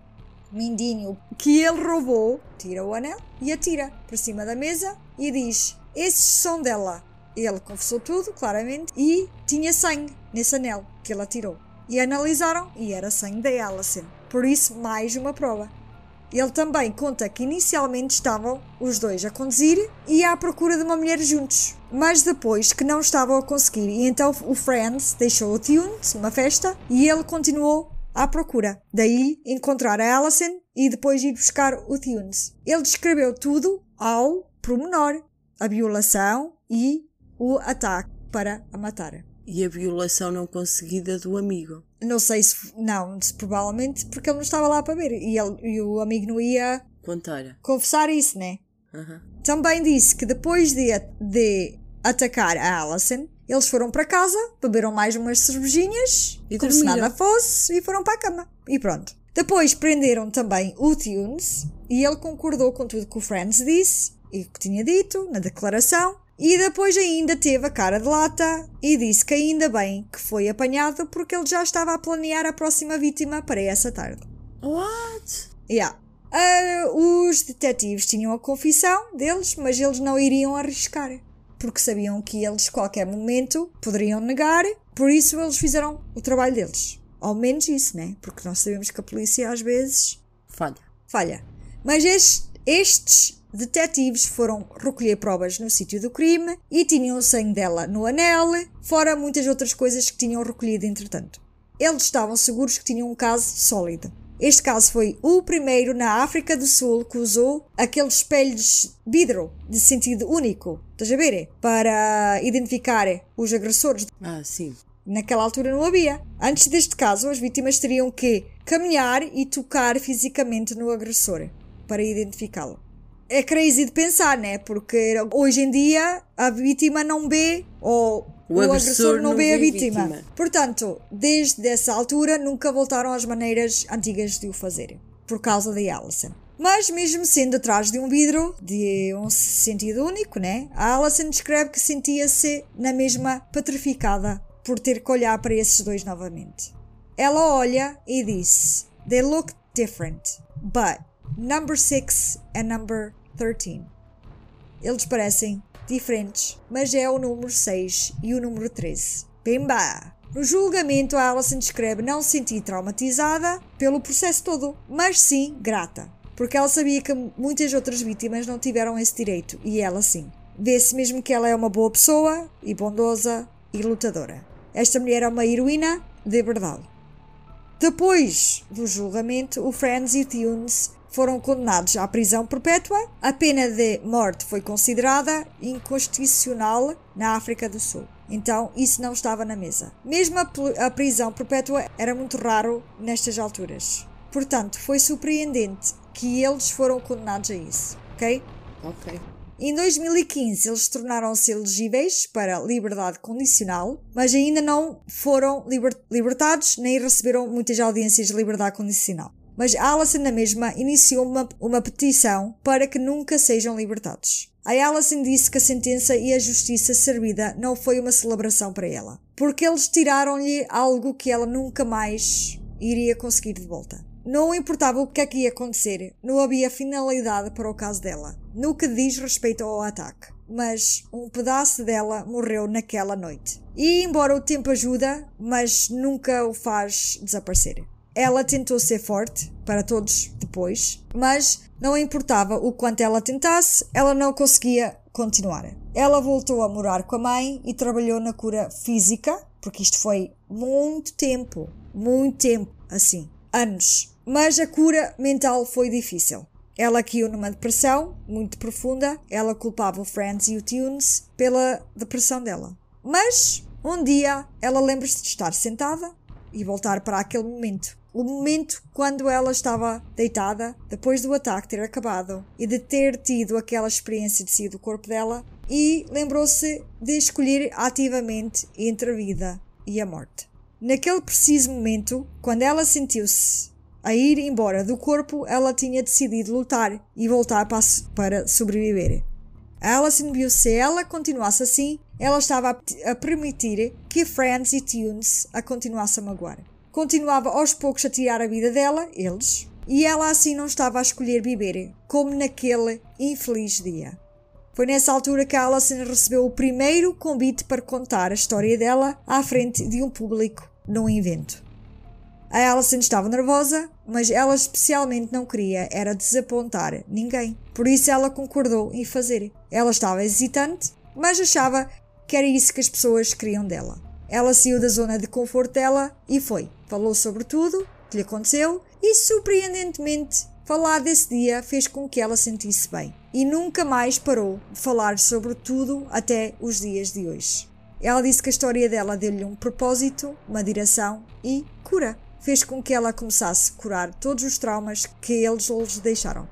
S1: Mindinho que ele roubou, tira o anel e atira por cima da mesa e diz: Esses são dela. Ele confessou tudo, claramente, e tinha sangue nesse anel que ele atirou. E analisaram e era sangue da Alison. Por isso, mais uma prova. Ele também conta que inicialmente estavam os dois a conduzir e à procura de uma mulher juntos, mas depois que não estavam a conseguir, e então o Friends deixou o Tunes, uma festa, e ele continuou à procura. Daí encontrar a Alison e depois ir buscar o Tunes. Ele descreveu tudo ao pormenor, a violação e o ataque para a matar.
S2: E a violação não conseguida do amigo.
S1: Não sei se. Não, se provavelmente porque ele não estava lá para ver e, ele, e o amigo não ia
S2: Contar.
S1: confessar isso, né?
S2: Aham.
S1: Também disse que depois de, de atacar a Alison, eles foram para casa, beberam mais umas cervejinhas,
S2: E
S1: como se
S2: dormiram.
S1: nada fosse, e foram para a cama. E pronto. Depois prenderam também o Tunes e ele concordou com tudo que o Friends disse e o que tinha dito na declaração. E depois ainda teve a cara de lata e disse que ainda bem que foi apanhado porque ele já estava a planear a próxima vítima para essa tarde.
S2: What?
S1: Yeah. Ah, os detetives tinham a confissão deles, mas eles não iriam arriscar. Porque sabiam que eles, qualquer momento, poderiam negar. Por isso, eles fizeram o trabalho deles. Ao menos isso, né? Porque nós sabemos que a polícia, às vezes,
S2: Falha.
S1: falha. Mas estes, estes detetives foram recolher provas no sítio do crime e tinham o sangue dela no anel, fora muitas outras coisas que tinham recolhido entretanto. Eles estavam seguros que tinham um caso sólido. Este caso foi o primeiro na África do Sul que usou aqueles espelhos de vidro de sentido único, estás a ver? Para identificar os agressores
S2: Ah, sim.
S1: Naquela altura não havia. Antes deste caso, as vítimas teriam que caminhar e tocar fisicamente no agressor para identificá-lo. É crazy de pensar, né? Porque hoje em dia a vítima não vê ou
S2: O agressor não
S1: vê a
S2: vê a
S1: vítima.
S2: vítima.
S1: Portanto, desde essa altura nunca voltaram às maneiras antigas de o fazer, por causa de Alison. Mas mesmo sendo atrás de um vidro de um sentido único, né? A Alison descreve que sentia-se na mesma petrificada por ter que olhar para esses dois novamente. Ela olha e disse: They look different, but number 6 and number 13. Eles parecem diferentes, mas é o número 6 e o número 13. Pimba! No julgamento, a Alison descreve não se sentir traumatizada pelo processo todo, mas sim grata, porque ela sabia que muitas outras vítimas não tiveram esse direito e ela sim. Vê-se mesmo que ela é uma boa pessoa e bondosa e lutadora. Esta mulher é uma heroína de verdade. Depois do julgamento, o Friends e o Tunes foram condenados à prisão perpétua. A pena de morte foi considerada inconstitucional na África do Sul. Então, isso não estava na mesa. Mesmo a, prisão perpétua era muito raro nestas alturas. Portanto, foi surpreendente que eles foram condenados a isso, ok?
S2: Ok.
S1: Em 2015, eles tornaram-se elegíveis para liberdade condicional, mas ainda não foram liber libertados nem receberam muitas audiências de liberdade condicional. Mas Allison, na mesma, iniciou uma, uma petição para que nunca sejam libertados. A Allison disse que a sentença e a justiça servida não foi uma celebração para ela, porque eles tiraram-lhe algo que ela nunca mais iria conseguir de volta. Não importava o que é que ia acontecer, não havia finalidade para o caso dela, no que diz respeito ao ataque. Mas um pedaço dela morreu naquela noite. E embora o tempo ajuda, mas nunca o faz desaparecer. Ela tentou ser forte para todos depois, mas não importava o quanto ela tentasse, ela não conseguia continuar. Ela voltou a morar com a mãe e trabalhou na cura física, porque isto foi muito tempo, muito tempo assim, anos mas a cura mental foi difícil. Ela caiu numa depressão muito profunda. Ela culpava o Friends e o Tunes pela depressão dela. Mas um dia ela lembra-se de estar sentada e voltar para aquele momento. O momento quando ela estava deitada, depois do ataque ter acabado e de ter tido aquela experiência de sair do corpo dela, e lembrou-se de escolher ativamente entre a vida e a morte. Naquele preciso momento, quando ela sentiu-se a ir embora do corpo, ela tinha decidido lutar e voltar para sobreviver. A Alison viu se ela continuasse assim, ela estava a permitir que Friends e Tunes a continuassem a magoar. Continuava aos poucos a tirar a vida dela, eles, e ela assim não estava a escolher viver, como naquele infeliz dia. Foi nessa altura que Alison recebeu o primeiro convite para contar a história dela à frente de um público num evento. A Alison estava nervosa, mas ela especialmente não queria era desapontar ninguém. Por isso ela concordou em fazer. Ela estava hesitante, mas achava que era isso que as pessoas queriam dela. Ela saiu da zona de conforto dela e foi. Falou sobre tudo que lhe aconteceu e, surpreendentemente, falar desse dia fez com que ela sentisse bem. E nunca mais parou de falar sobre tudo até os dias de hoje. Ela disse que a história dela deu-lhe um propósito, uma direção e cura fez com que ela começasse a curar todos os traumas que eles lhes deixaram.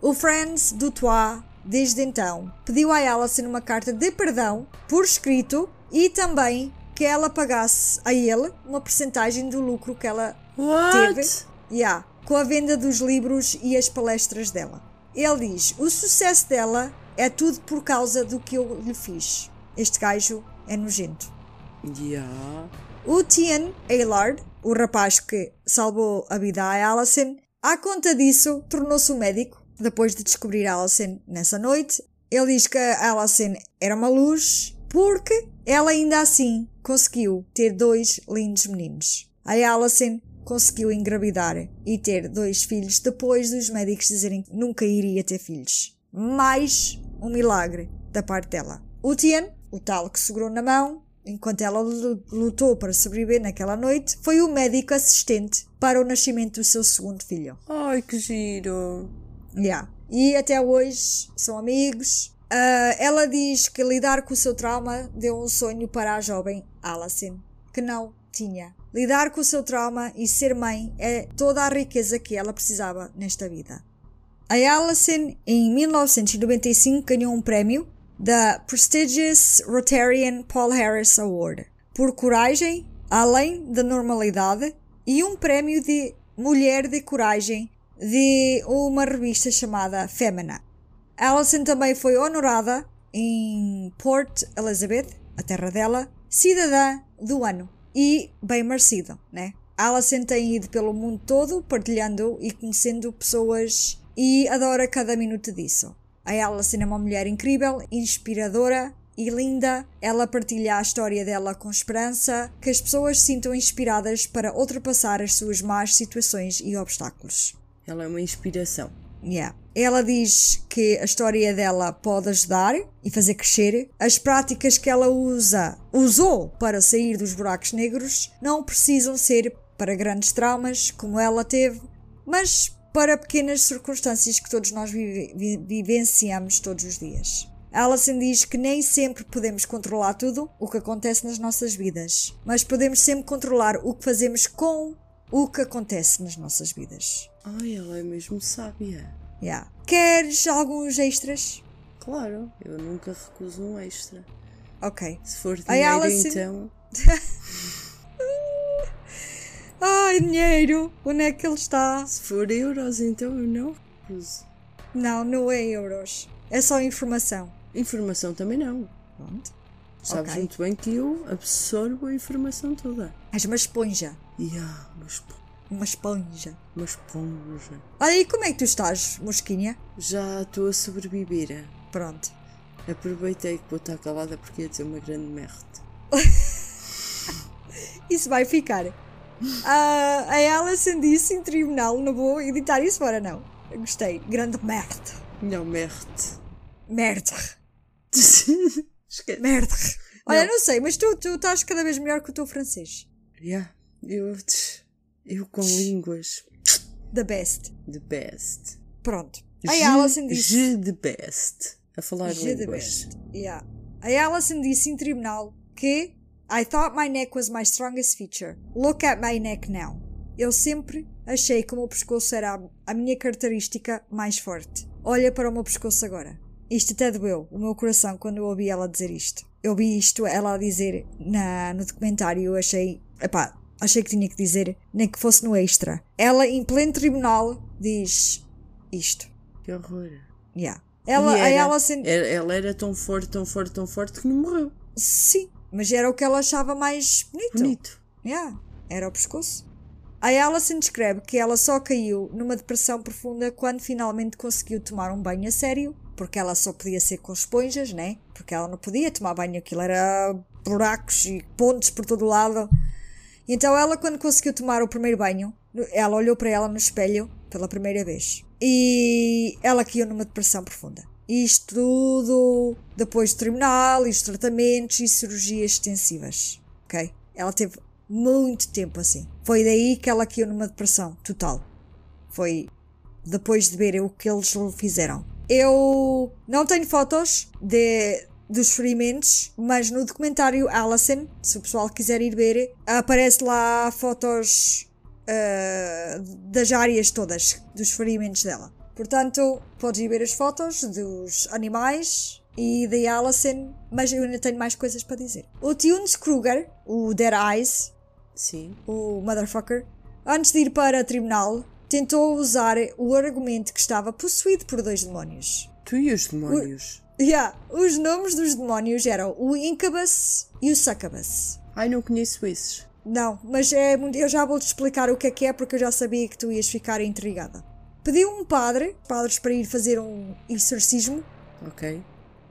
S1: O Friends do Toit, desde então, pediu a Alison uma carta de perdão por escrito e também que ela pagasse a ele uma porcentagem do lucro que ela
S2: What?
S1: teve yeah, com a venda dos livros e as palestras dela. Ele diz: O sucesso dela é tudo por causa do que eu lhe fiz. Este gajo é nojento.
S2: Yeah.
S1: O Tian Aylard, o rapaz que salvou a vida a Alison, à conta disso, tornou-se um médico depois de descobrir a Alison nessa noite. Ele diz que a Alison era uma luz porque ela ainda assim conseguiu ter dois lindos meninos. A Alison conseguiu engravidar e ter dois filhos depois dos médicos dizerem que nunca iria ter filhos. Mais um milagre da parte dela. O Tian, o tal que segurou na mão, enquanto ela lutou para sobreviver naquela noite, foi o médico assistente para o nascimento do seu segundo filho.
S2: Ai, que giro!
S1: Yeah. E até hoje são amigos. Uh, ela diz que lidar com o seu trauma deu um sonho para a jovem Alison, que não tinha. Lidar com o seu trauma e ser mãe é toda a riqueza que ela precisava nesta vida. A Alison, em 1995, ganhou um prémio da prestigious Rotarian Paul Harris Award por coragem além da normalidade e um prémio de mulher de coragem de uma revista chamada Femina. Alison também foi honorada em Port Elizabeth, a terra dela, cidadã do ano e bem merecido, né? Alison tem ido pelo mundo todo partilhando e conhecendo pessoas e adora cada minuto disso. A Alison é uma mulher incrível, inspiradora e linda. Ela partilha a história dela com esperança, que as pessoas se sintam inspiradas para ultrapassar as suas más situações e obstáculos.
S2: Ela é uma inspiração.
S1: Yeah. Ela diz que a história dela pode ajudar e fazer crescer. As práticas que ela usa, usou para sair dos buracos negros, não precisam ser para grandes traumas como ela teve, mas para pequenas circunstâncias que todos nós vive, vi, vivenciamos todos os dias. Alison diz que nem sempre podemos controlar tudo o que acontece nas nossas vidas, mas podemos sempre controlar o que fazemos com o que acontece nas nossas vidas.
S2: Ai, ela é mesmo sábia.
S1: Yeah. Queres alguns extras?
S2: Claro, eu nunca recuso um extra.
S1: Ok.
S2: Se for
S1: Ai,
S2: dinheiro, então.
S1: Ai, dinheiro! Onde é que ele está?
S2: Se for euros, então eu não recuso.
S1: Não, não é euros. É só informação.
S2: Informação também não.
S1: Pronto.
S2: Sabes
S1: Ok.
S2: muito bem que eu absorvo a informação toda.
S1: És uma esponja.
S2: E ah, uma, esp
S1: Uma esponja.
S2: uma esponja.
S1: Olha, e como é que tu estás, mosquinha?
S2: Já estou a sobreviver.
S1: Pronto.
S2: Aproveitei que vou estar calada porque ia dizer uma grande merda.
S1: Isso vai ficar. Ah, a Alison disse em tribunal, não vou editar isso fora, não. Eu gostei. Grande merda.
S2: Não, merda.
S1: Merda. Merda. Olha,
S2: Não.
S1: não, sei, mas tu, tu estás cada vez melhor que o teu francês.
S2: Yeah, eu, eu com línguas.
S1: The best.
S2: The best.
S1: Pronto. A Alison disse.
S2: The best. A falar
S1: the
S2: línguas.
S1: best. Yeah. A Alison disse em tribunal que I thought my neck was my strongest feature. Look at my neck now. Eu sempre achei que o meu pescoço era a- minha característica mais forte. Olha para o meu pescoço agora. Isto até doeu, o meu coração, quando eu ouvi ela dizer isto. Eu vi isto, ela a dizer na, no documentário, eu achei, epá, achei que tinha que dizer, nem que fosse no extra. Ela, em pleno tribunal, diz isto.
S2: Que horror.
S1: Yeah. Ela,
S2: era-
S1: Alison,
S2: era- ela era tão forte, tão forte, tão forte que não morreu.
S1: Sim, mas era o que ela achava mais bonito.
S2: Bonito.
S1: Yeah, era o pescoço. A Alison descreve que ela só caiu numa depressão profunda quando finalmente conseguiu tomar um banho a sério, porque ela só podia ser com esponjas, né? Porque ela não podia tomar banho, aquilo era buracos e pontos por todo lado. Então ela, quando conseguiu tomar o primeiro banho, ela olhou para ela no espelho pela primeira vez. E ela caiu numa depressão profunda. Isto tudo depois do tribunal, e os tratamentos e cirurgias extensivas. Ok? Ela teve muito tempo assim. Foi daí que ela caiu numa depressão total. Foi depois de ver o que eles fizeram. Eu não tenho fotos de, dos ferimentos, mas no documentário Alison, se o pessoal quiser ir ver, aparece lá fotos ah, das áreas todas dos ferimentos dela. Portanto, podes ir ver as fotos dos animais e da Alison, mas eu ainda tenho mais coisas para dizer. O Tunes Kruger, o Dead Eyes,
S2: Sim.
S1: o motherfucker, antes de ir para tribunal, tentou usar o argumento que estava possuído por dois demónios.
S2: Tu e os demónios.
S1: Yeah, os nomes dos demónios eram o Incubus e o Succubus.
S2: Ai, não conheço esses.
S1: Não, mas é, muito- eu já vou-te explicar o que é que é porque eu já sabia que tu ias ficar intrigada. Pediu um padre, padres para ir fazer um exorcismo
S2: Ok.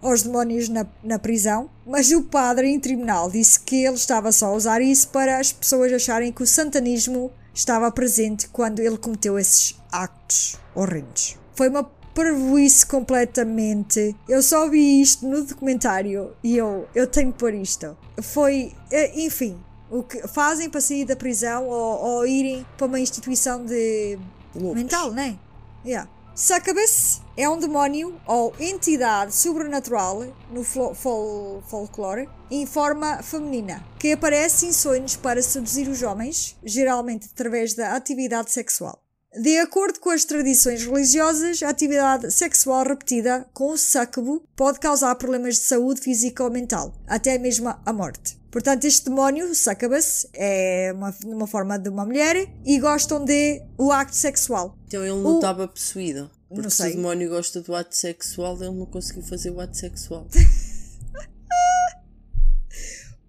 S1: aos demónios na, na prisão, mas o padre em tribunal disse que ele estava só a usar isso para as pessoas acharem que o santanismo estava presente quando ele cometeu esses actos horrendos. Foi uma parvoíce completamente. Eu só vi isto no documentário e eu, eu tenho que pôr isto. Foi, eh, enfim, o que fazem para sair da prisão ou, ou irem para uma instituição de mental, né? Yeah. Succubus é um demónio ou entidade sobrenatural no fol- folclore em forma feminina que aparece em sonhos para seduzir os homens, geralmente através da atividade sexual. De acordo com as tradições religiosas, a atividade sexual repetida com o succubo pode causar problemas de saúde física ou mental, até mesmo a morte. Portanto, este demónio, o succubus, é uma, uma forma de uma mulher e gostam de o acto sexual.
S2: Então ele não estava possuído. Porque
S1: Não
S2: se
S1: sei.
S2: o demónio gosta do ato sexual, ele não conseguiu fazer o ato sexual.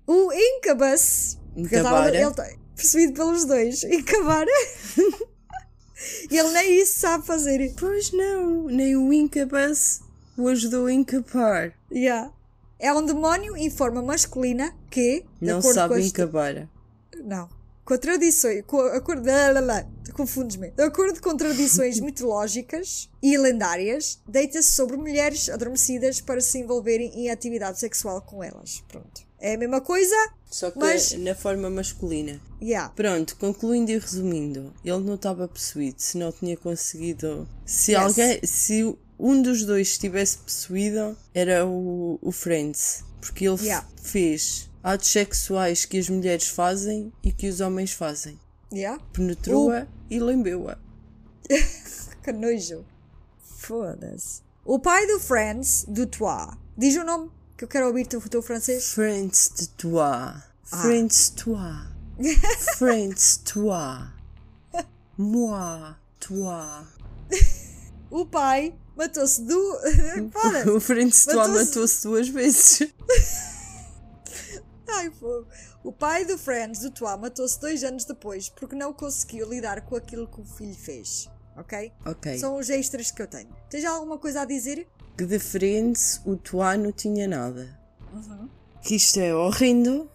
S1: O Incubus, porque ele está possuído pelos dois, Incubara, ele nem isso sabe fazer.
S2: Pois não, nem o Incubus o ajudou a incapar.
S1: Yeah. É um demónio em forma masculina que,
S2: Não
S1: com
S2: sabe
S1: as-
S2: incabar.
S1: Não. com tradições, com a, lá, confundes-me. De acordo com tradições mitológicas e lendárias, deita-se sobre mulheres adormecidas para se envolverem em atividade sexual com elas. Pronto. É a mesma coisa,
S2: Só que
S1: Mas-
S2: na forma masculina.
S1: yeah.
S2: Pronto, concluindo e resumindo, ele não estava possuído, se não tinha conseguido. Se
S1: Yes.
S2: alguém. Se um dos dois estivesse possuído, era o, o Friends. Porque ele
S1: Yeah.
S2: fez atos sexuais que as mulheres fazem e que os homens fazem.
S1: Yeah.
S2: Penetrou-a e lambeu-a.
S1: Que nojo. Foda-se. O pai do Friends, do Toi, diz o nome que eu quero ouvir o teu francês.
S2: Friends de toi.
S1: Ah.
S2: Friends toi. Friends toi. Moi, toi.
S1: O pai matou-se do.
S2: O Friends toi
S1: Matou-se-
S2: matou-se duas vezes.
S1: Ai, fogo. O pai do Friends, do Toi, matou-se dois anos depois porque não conseguiu lidar com aquilo que o filho fez. Ok?
S2: Ok.
S1: São os extras que eu tenho. Tens alguma coisa a dizer?
S2: Que de Friends o Toa não tinha nada.
S1: Uhum.
S2: Que isto é horrendo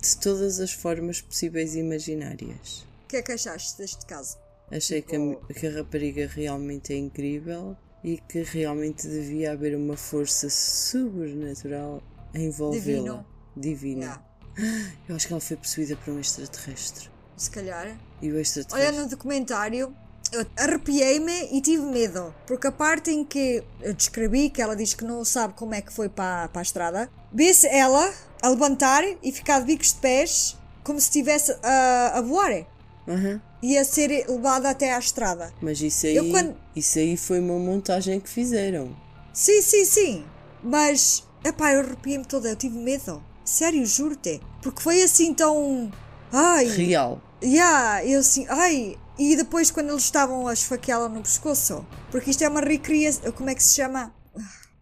S2: de todas as formas possíveis e imaginárias.
S1: O que é que achaste deste caso?
S2: Achei que a, que a rapariga realmente é incrível e que realmente devia haver uma força sobrenatural a envolvê-la. Divina.
S1: Yeah.
S2: Eu acho que ela foi possuída por um extraterrestre.
S1: Se calhar.
S2: E o
S1: Olha
S2: extraterrestre.
S1: no documentário, eu arrepiei-me e tive medo. Porque a parte em que eu descrevi, que ela diz que não sabe como é que foi para, para a estrada, vê-se ela a levantar e ficar de bicos de pés, como se estivesse a, a voar.
S2: Aham.
S1: E a ser levada até à estrada.
S2: Mas isso aí,
S1: Eu quando-
S2: isso aí foi uma montagem que fizeram.
S1: Sim, sim, sim. Mas, epá, eu arrepiei-me toda, eu tive medo. Sério, juro-te. Porque foi assim tão. Ai.
S2: Real.
S1: Yeah, eu assim, ai. E depois quando eles estavam a esfaqueá-la no pescoço. Porque isto é uma recriação. Como é que se chama?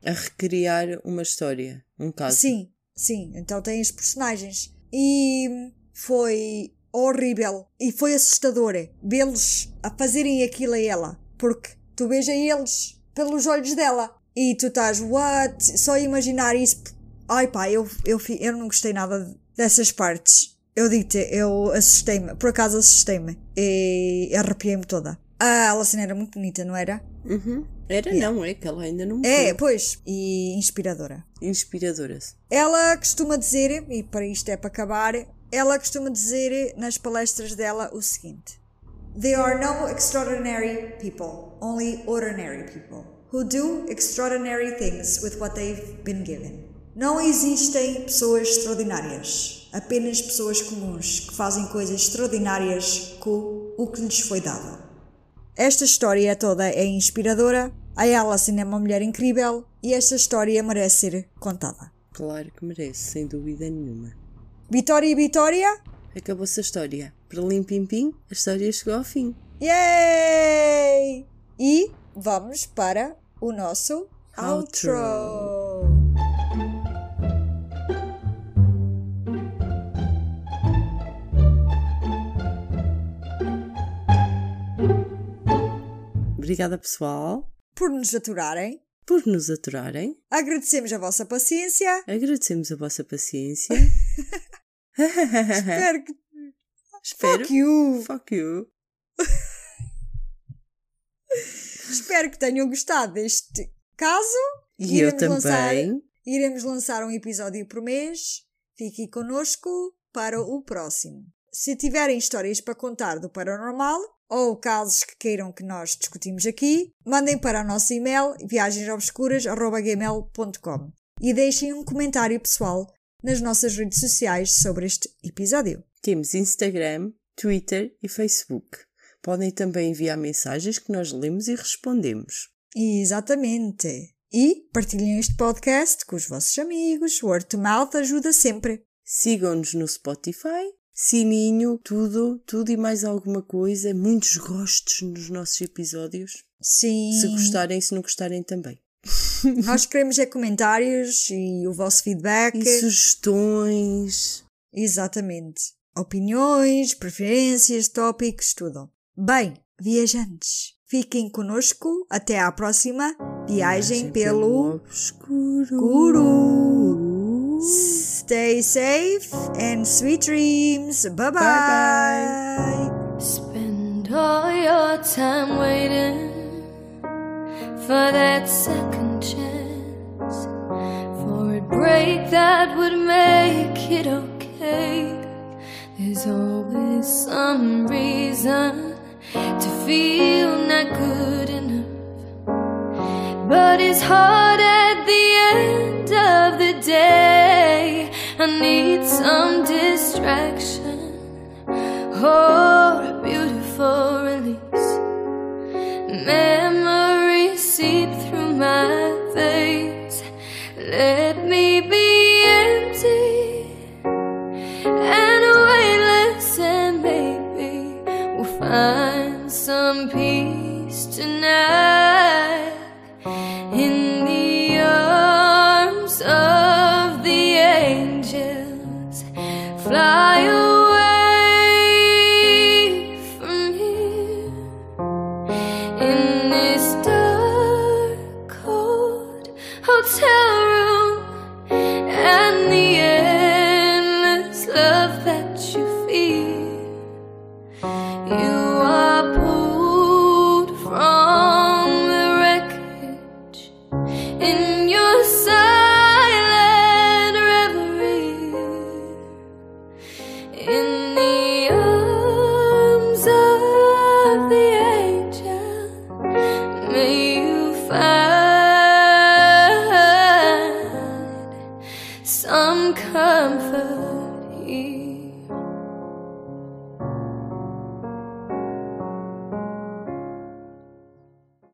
S2: A recriar uma história. Um caso.
S1: Sim, sim. Então tem os personagens. E foi horrível. E foi assustador vê-los a fazerem aquilo a ela. Porque tu vês a eles pelos olhos dela. E tu estás, what? Só imaginar isso. Ai pá, eu, eu, eu não gostei nada dessas partes. Eu digo-te, eu assustei-me. Por acaso assustei-me. E arrepiei-me toda. A Alison era muito bonita, não era?
S2: Uhum. Era não, é que ela ainda não
S1: É,
S2: morreu.
S1: pois. E inspiradora.
S2: Inspiradora.
S1: Ela costuma dizer, e para isto é para acabar, ela costuma dizer nas palestras dela o seguinte: There are no extraordinary people, only ordinary people, who do extraordinary things with what they've been given. Não existem pessoas extraordinárias, apenas pessoas comuns que fazem coisas extraordinárias com o que lhes foi dado. Esta história toda é inspiradora, a Alison é uma mulher incrível e esta história merece ser contada.
S2: Claro que merece, sem dúvida nenhuma.
S1: Vitória e Vitória,
S2: Acabou-se a história. Para lim pim pim, a história chegou ao fim.
S1: yay! E vamos para o nosso
S2: Outro.
S1: outro.
S2: Obrigada, pessoal,
S1: Por nos aturarem,
S2: por nos aturarem.
S1: agradecemos a vossa paciência.
S2: Agradecemos a vossa paciência.
S1: Espero que.
S2: Espero.
S1: Fuck you!
S2: Fuck you.
S1: Espero que tenham gostado deste caso.
S2: E eu
S1: Iremos lançar-
S2: também.
S1: Iremos lançar um episódio por mês. Fique connosco para o próximo. Se tiverem histórias para contar do paranormal ou casos que queiram que nós discutimos aqui, mandem para o nosso e-mail viagensobscuras.gmail.com e deixem um comentário pessoal nas nossas redes sociais sobre este episódio.
S2: Temos Instagram, Twitter e Facebook. Podem também enviar mensagens que nós lemos e respondemos.
S1: Exatamente. E partilhem este podcast com os vossos amigos. Word to mouth ajuda sempre.
S2: Sigam-nos no Spotify, sininho, tudo, tudo e mais alguma coisa. Muitos gostos nos nossos episódios.
S1: Sim.
S2: Se gostarem, se não gostarem também.
S1: Nós queremos é comentários e o vosso feedback.
S2: E sugestões.
S1: Exatamente. Opiniões, preferências, tópicos, tudo. Bem, viajantes, fiquem conosco. Até à próxima viagem, pelo
S2: obscuro.
S1: Guru. Stay safe and sweet dreams. Bye bye.
S3: Spend all your time waiting for that second chance, for a break that would make it okay. There's always some reason to feel not good enough, but it's hard at the end of the day. I need some distraction or a beautiful release. Memories seep through my veins. Let me be empty and weightless, and maybe we'll find some peace tonight. love.